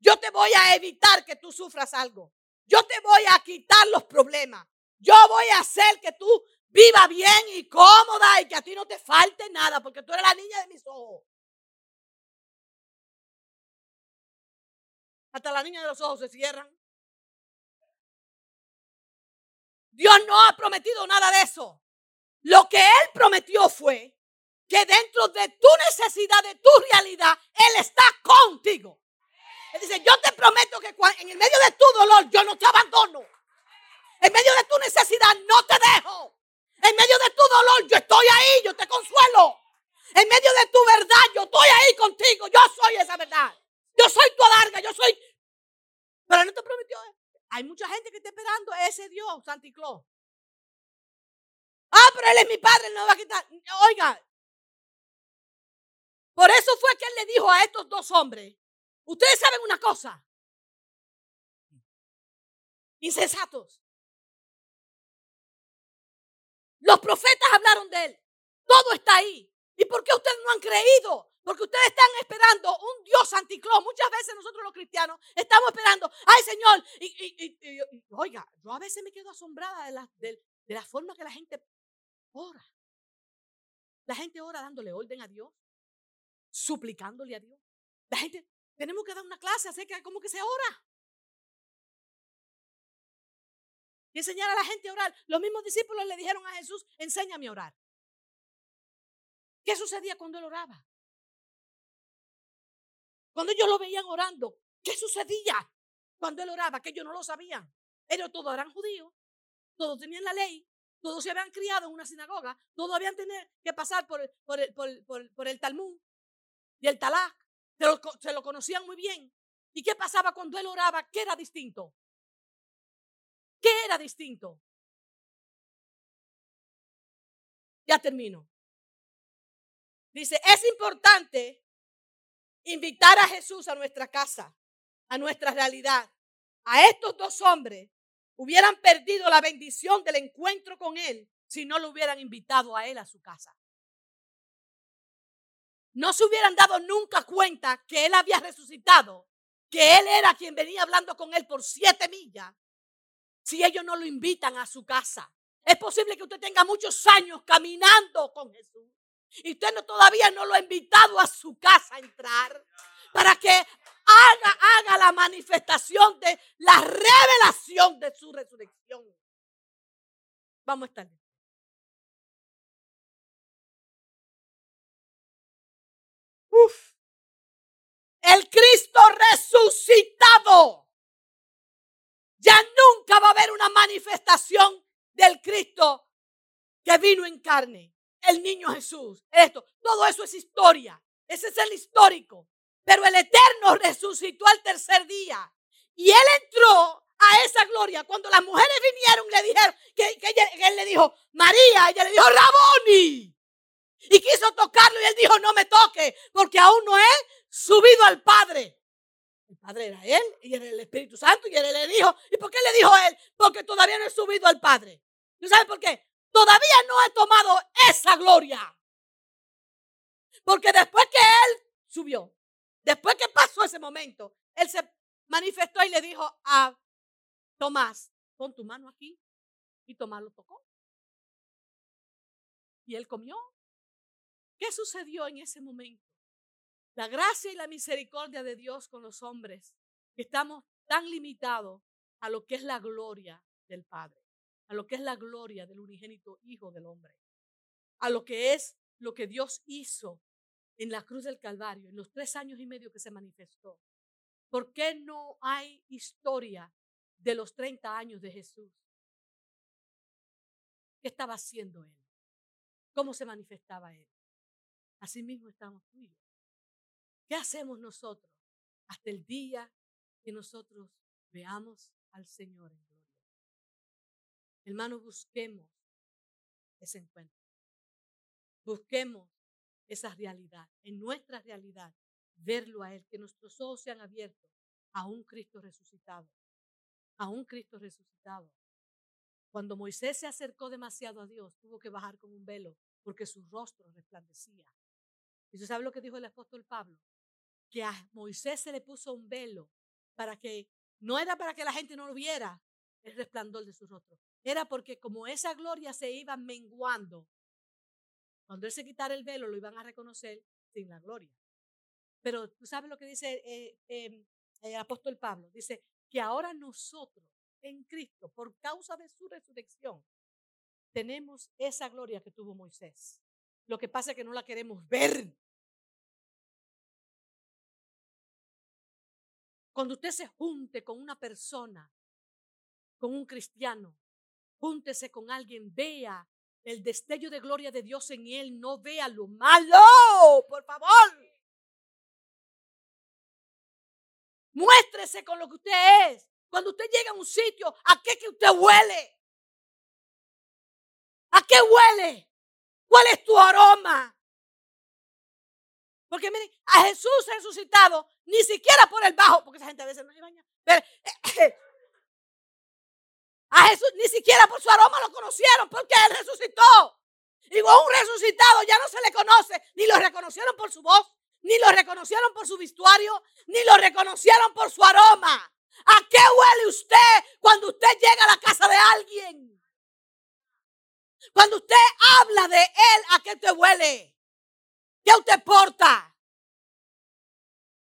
Yo te voy a evitar que tú sufras algo. Yo te voy a quitar los problemas. Yo voy a hacer que tú viva bien y cómoda y que a ti no te falte nada porque tú eres la niña de mis ojos. Hasta la niña de los ojos se cierran. Dios no ha prometido nada de eso. Lo que Él prometió fue que dentro de tu necesidad, de tu realidad, Él está contigo. Él dice, yo te prometo que en el medio de tu dolor yo no te abandono. En medio de tu necesidad no te dejo. En medio de tu dolor yo estoy ahí, yo te consuelo. En medio de tu verdad yo estoy ahí contigo. Yo soy esa verdad. Yo soy tu adarga, yo soy... Pero no te prometió. Hay mucha gente que está esperando a ese Dios, Santicló. Ah, pero él es mi padre, no va a quitar. Oiga, por eso fue que él le dijo a estos dos hombres, Ustedes saben una cosa. Insensatos. Los profetas hablaron de él. Todo está ahí. ¿Y por qué ustedes no han creído? Porque ustedes están esperando un Dios anticlón. Muchas veces nosotros los cristianos estamos esperando, ay Señor, y, oiga, yo a veces me quedo asombrada de la, de la forma que la gente ora. La gente ora dándole orden a Dios, suplicándole a Dios. La gente, tenemos que dar una clase acerca de cómo que se ora. Y enseñar a la gente a orar. Los mismos discípulos le dijeron a Jesús, enséñame a orar. ¿Qué sucedía cuando él oraba? Cuando ellos lo veían orando, ¿qué sucedía cuando él oraba? Que ellos no lo sabían. Ellos todos eran judíos, todos tenían la ley, todos se habían criado en una sinagoga, todos habían tenido que pasar por el, por el, por, por el Talmud y el lo, se lo conocían muy bien. ¿Y qué pasaba cuando él oraba? ¿Qué era distinto? ¿Qué era distinto? Ya termino. Dice, es importante invitar a Jesús a nuestra casa, a nuestra realidad. A estos dos hombres hubieran perdido la bendición del encuentro con Él si no lo hubieran invitado a Él a su casa. No se hubieran dado nunca cuenta que Él había resucitado, que Él era quien venía hablando con Él por siete millas, si ellos no lo invitan a su casa. Es posible que usted tenga muchos años caminando con Jesús y usted no, todavía no lo ha invitado a su casa a entrar para que haga, haga la manifestación de la revelación de su resurrección. Vamos a estar. Uf. El Cristo resucitado. Ya nunca va a haber una manifestación del Cristo que vino en carne el niño Jesús, esto, todo eso es historia. Ese es el histórico. Pero el Eterno resucitó al tercer día. Y Él entró a esa gloria. Cuando las mujeres vinieron, le dijeron, que, Él le dijo, María, ella le dijo, Raboni. Y quiso tocarlo y Él dijo, no me toque, porque aún no he subido al Padre. El Padre era Él y era el Espíritu Santo y Él le dijo, ¿y por qué le dijo Él? Porque todavía no he subido al Padre. ¿Tú sabes por qué? Todavía no he tomado esa gloria. Porque después que Él subió, después que pasó ese momento, Él se manifestó y le dijo a Tomás, pon tu mano aquí. Y Tomás lo tocó. Y él comió. ¿Qué sucedió en ese momento? La gracia y la misericordia de Dios con los hombres, que estamos tan limitados a lo que es la gloria del Padre a lo que es la gloria del unigénito Hijo del Hombre, a lo que es lo que Dios hizo en la cruz del Calvario, en los tres años y medio que se manifestó. ¿Por qué no hay historia de los 30 años de Jesús? ¿Qué estaba haciendo Él? ¿Cómo se manifestaba Él? Asimismo estamos tú y yo. ¿Qué hacemos nosotros hasta el día que nosotros veamos al Señor en Hermano, busquemos ese encuentro. Busquemos esa realidad, en nuestra realidad, verlo a Él, que nuestros ojos sean abiertos a un Cristo resucitado, a un Cristo resucitado. Cuando Moisés se acercó demasiado a Dios, tuvo que bajar con un velo porque su rostro resplandecía. ¿Y usted sabe lo que dijo el apóstol Pablo? Que a Moisés se le puso un velo para que, no era para que la gente no lo viera, el resplandor de su rostro, era porque como esa gloria se iba menguando, cuando él se quitara el velo lo iban a reconocer sin la gloria. Pero tú sabes lo que dice eh, em, el apóstol Pablo, dice que ahora nosotros en Cristo, por causa de su resurrección, tenemos esa gloria que tuvo Moisés. Lo que pasa es que no la queremos ver. Cuando usted se junte con una persona, con un cristiano, Júntese con alguien, vea el destello de gloria de Dios en él, no vea lo malo, por favor. Muéstrese con lo que usted es. Cuando usted llega a un sitio, ¿a qué que usted huele? ¿A qué huele? ¿Cuál es tu aroma? Porque miren, a Jesús resucitado, ni siquiera por el bajo, porque esa gente a veces no se baña. Pero, A Jesús ni siquiera por su aroma lo conocieron porque Él resucitó. Y un resucitado ya no se le conoce, ni lo reconocieron por su voz, ni lo reconocieron por su vestuario, ni lo reconocieron por su aroma. ¿A qué huele usted cuando usted llega a la casa de alguien? Cuando usted habla de él, ¿a qué te huele? ¿Qué usted porta?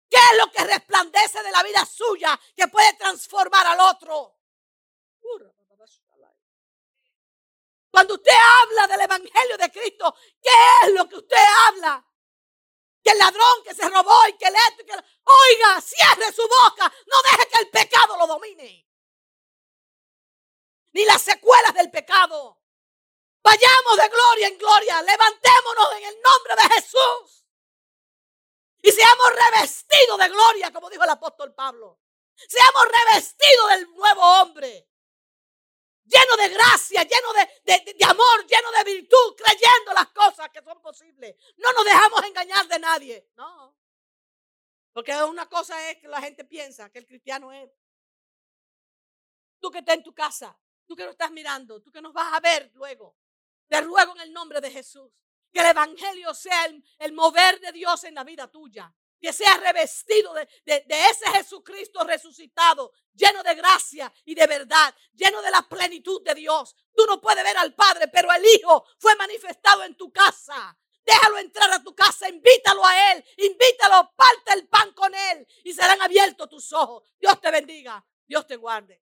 ¿Qué es lo que resplandece de la vida suya que puede transformar al otro? Cuando usted habla del Evangelio de Cristo, ¿qué es lo que usted habla? Que el ladrón que se robó y que el esto, oiga, cierre su boca, no deje que el pecado lo domine. Ni las secuelas del pecado. Vayamos de gloria en gloria, levantémonos en el nombre de Jesús. Y seamos revestidos de gloria, como dijo el apóstol Pablo. Seamos revestidos del nuevo hombre lleno de gracia, lleno de, amor, lleno de virtud, creyendo las cosas que son posibles. No nos dejamos engañar de nadie, no. Porque una cosa es que la gente piensa que el cristiano es. Tú que estás en tu casa, tú que no estás mirando, tú que nos vas a ver luego. Te ruego en el nombre de Jesús que el Evangelio sea el mover de Dios en la vida tuya que sea revestido de, ese Jesucristo resucitado, lleno de gracia y de verdad, lleno de la plenitud de Dios. Tú no puedes ver al Padre, pero el Hijo fue manifestado en tu casa. Déjalo entrar a tu casa, invítalo a Él, invítalo, parte el pan con Él y serán abiertos tus ojos. Dios te bendiga, Dios te guarde.